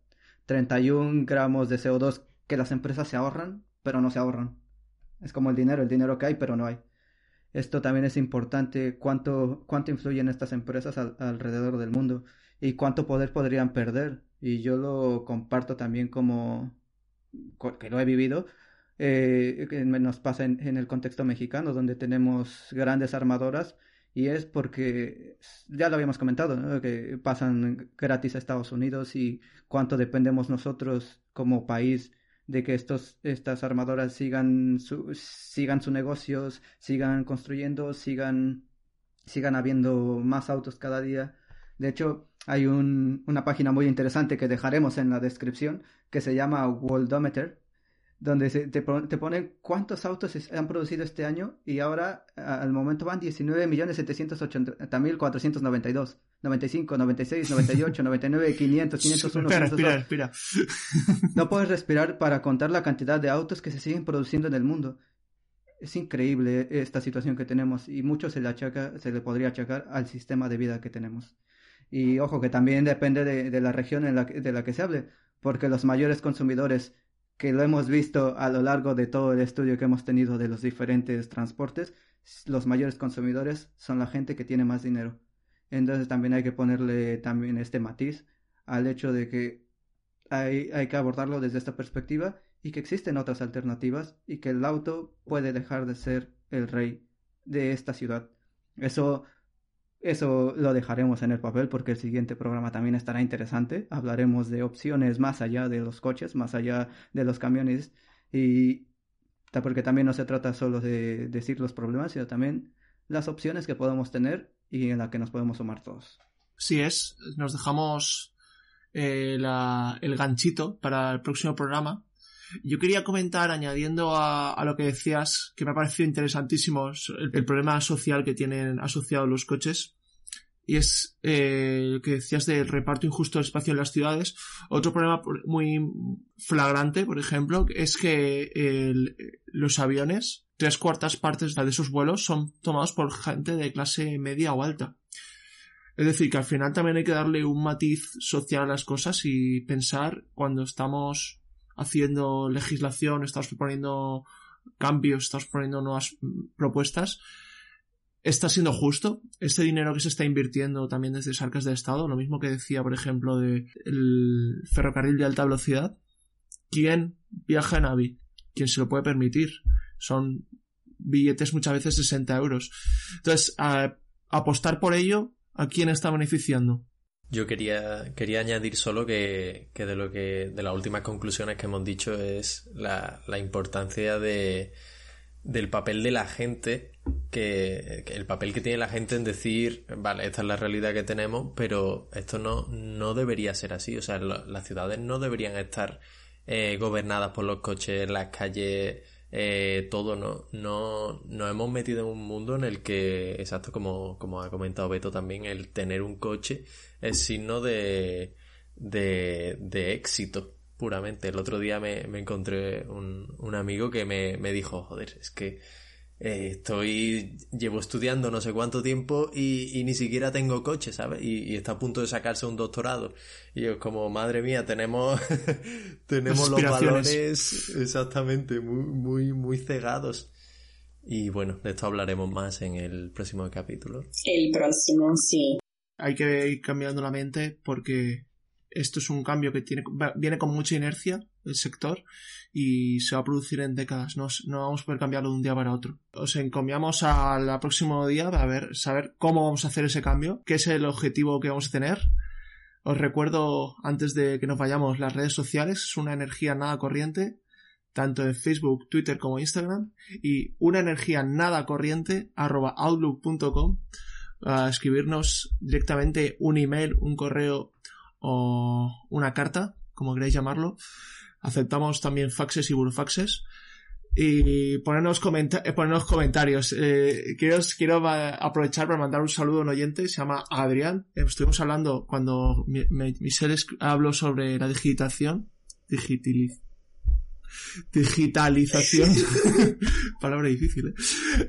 31 gramos de CO2 que las empresas se ahorran, pero no se ahorran. Es como el dinero, el dinero que hay, pero no hay. Esto también es importante, cuánto, cuánto influyen estas empresas alrededor del mundo y cuánto poder podrían perder. Y yo lo comparto también como que lo he vivido. Eh, nos pasa en el contexto mexicano, donde tenemos grandes armadoras y es porque ya lo habíamos comentado, que pasan gratis a Estados Unidos y cuánto dependemos nosotros como país de que estos, estas armadoras sigan, su, sigan sus negocios, sigan construyendo, sigan, sigan habiendo más autos cada día. De hecho, hay un, una página muy interesante que dejaremos en la descripción que se llama Worldometer, donde se, te, te ponen cuántos autos se han producido este año y ahora al momento van 19.780.492. 95, 96, 98, 99, 500, 501. Respira, respira, respira. No puedes respirar para contar la cantidad de autos que se siguen produciendo en el mundo. Es increíble esta situación que tenemos y mucho se le, achaca, se le podría achacar al sistema de vida que tenemos. Y ojo que también depende de, de la región en la, de la que se hable, porque los mayores consumidores que lo hemos visto a lo largo de todo el estudio que hemos tenido de los diferentes transportes, los mayores consumidores son la gente que tiene más dinero. Entonces también hay que ponerle también este matiz al hecho de que hay, hay que abordarlo desde esta perspectiva y que existen otras alternativas y que el auto puede dejar de ser el rey de esta ciudad. Eso eso lo dejaremos en el papel porque el siguiente programa también estará interesante. Hablaremos de opciones más allá de los coches, más allá de los camiones y porque también no se trata solo de decir los problemas, sino también las opciones que podemos tener y en las que nos podemos sumar todos. Sí es, nos dejamos eh, el ganchito para el próximo programa. Yo quería comentar, añadiendo a, lo que decías, que me ha parecido interesantísimo el, problema social que tienen asociados los coches. Y es eh, lo que decías del reparto injusto del espacio en las ciudades. Otro problema muy flagrante, por ejemplo, es que los aviones, tres cuartas partes de esos vuelos son tomados por gente de clase media o alta. Es decir, que al final también hay que darle un matiz social a las cosas y pensar cuando estamos haciendo legislación, estamos proponiendo cambios, estamos proponiendo nuevas propuestas, está siendo justo este dinero que se está invirtiendo también desde las arcas de Estado, lo mismo que decía, por ejemplo, del ferrocarril de alta velocidad. ¿Quién viaja en AVI? ¿Quién se lo puede permitir? Son billetes muchas veces 60 euros. Entonces, apostar por ello, ¿a quién está beneficiando? Yo quería, quería añadir solo que, de lo que, de las últimas conclusiones que hemos dicho es la, la importancia de, del papel de la gente, que, el papel que tiene la gente en decir, vale, esta es la realidad que tenemos, pero esto no, no debería ser así. O sea, las ciudades no deberían estar eh, gobernadas por los coches, las calles, eh, todo, ¿no? No nos hemos metido en un mundo en el que, exacto, como, como ha comentado Beto también, el tener un coche es signo de, de, de éxito puramente. El otro día me, encontré un, un, amigo que me, me, dijo, joder, es que eh, estoy, llevo estudiando no sé cuánto tiempo y, y ni siquiera tengo coche, ¿sabes? Y, está a punto de sacarse un doctorado. Y yo como, madre mía, tenemos, tenemos los valores exactamente muy, muy, muy cegados. Y bueno, de esto hablaremos más en el próximo capítulo. El próximo, sí. Hay que ir cambiando la mente porque esto es un cambio que tiene, viene con mucha inercia el sector y se va a producir en décadas. No, no vamos a poder cambiarlo de un día para otro. Os encomiamos al próximo día a ver, saber cómo vamos a hacer ese cambio, qué es el objetivo que vamos a tener. Os recuerdo, antes de que nos vayamos, las redes sociales, es una energía nada corriente, tanto en Facebook, Twitter como Instagram, y una energía nada corriente, arroba outlook.com, a escribirnos directamente un email, un correo o una carta, como queráis llamarlo. Aceptamos también faxes y burofaxes. Y ponernos, eh, ponernos comentarios. Eh, quiero, quiero aprovechar para mandar un saludo a un oyente, se llama Adrián. Estuvimos hablando cuando Michelle habló sobre la digitación. Digitiliz digitalización. Palabra difícil,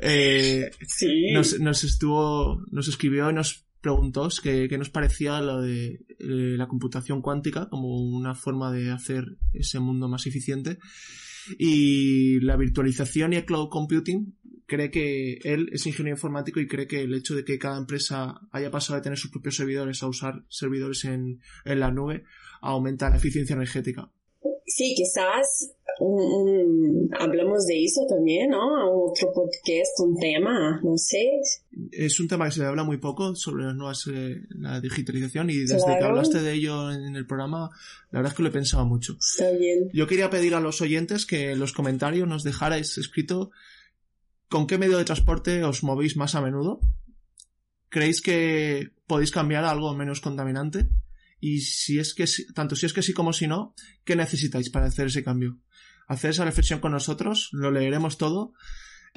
¿eh? sí. nos, nos, estuvo, nos escribió y nos preguntó qué, nos parecía lo de eh, la computación cuántica como una forma de hacer ese mundo más eficiente. Y la virtualización y el cloud computing cree que él es ingeniero informático y cree que el hecho de que cada empresa haya pasado de tener sus propios servidores a usar servidores en, en la nube aumenta la eficiencia energética. Sí, quizás hablamos de eso también, ¿no? Otro podcast, un tema, no sé. Es un tema que se habla muy poco sobre las nuevas, eh, la digitalización y desde que hablaste de ello en el programa, la verdad es que lo he pensado mucho. Está bien. Yo quería pedir a los oyentes que en los comentarios nos dejarais escrito con qué medio de transporte os movéis más a menudo. ¿Creéis que podéis cambiar a algo menos contaminante? Y si es que, tanto si es que sí como si no, ¿qué necesitáis para hacer ese cambio? Hacer esa reflexión con nosotros, lo leeremos todo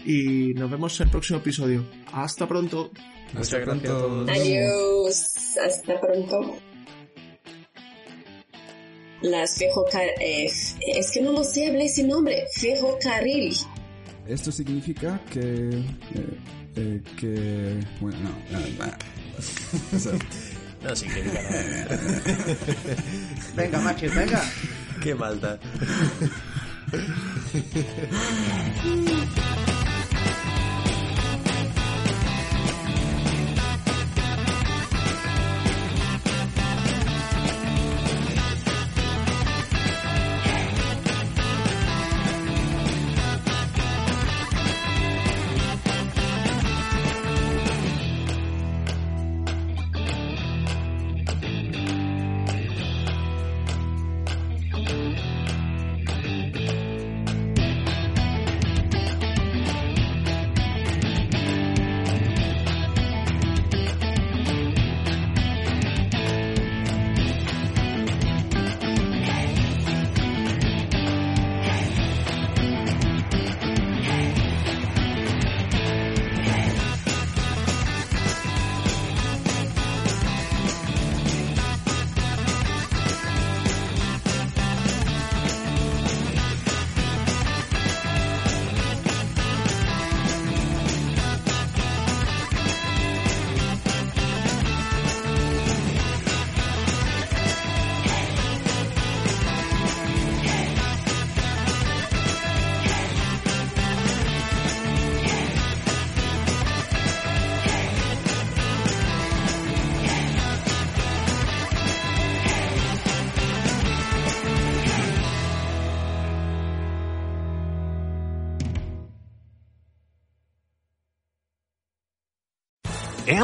y nos vemos en el próximo episodio. Hasta pronto. Muchas gracias a todos. Adiós. Hasta pronto. Las ferrocarriles... Eh, es que no lo sé, hablé sin nombre. Ferrocarril. Esto significa que... Eh, eh, que... Bueno, no. no, no significa nada. venga, macho, venga. Qué maldad. Yeah.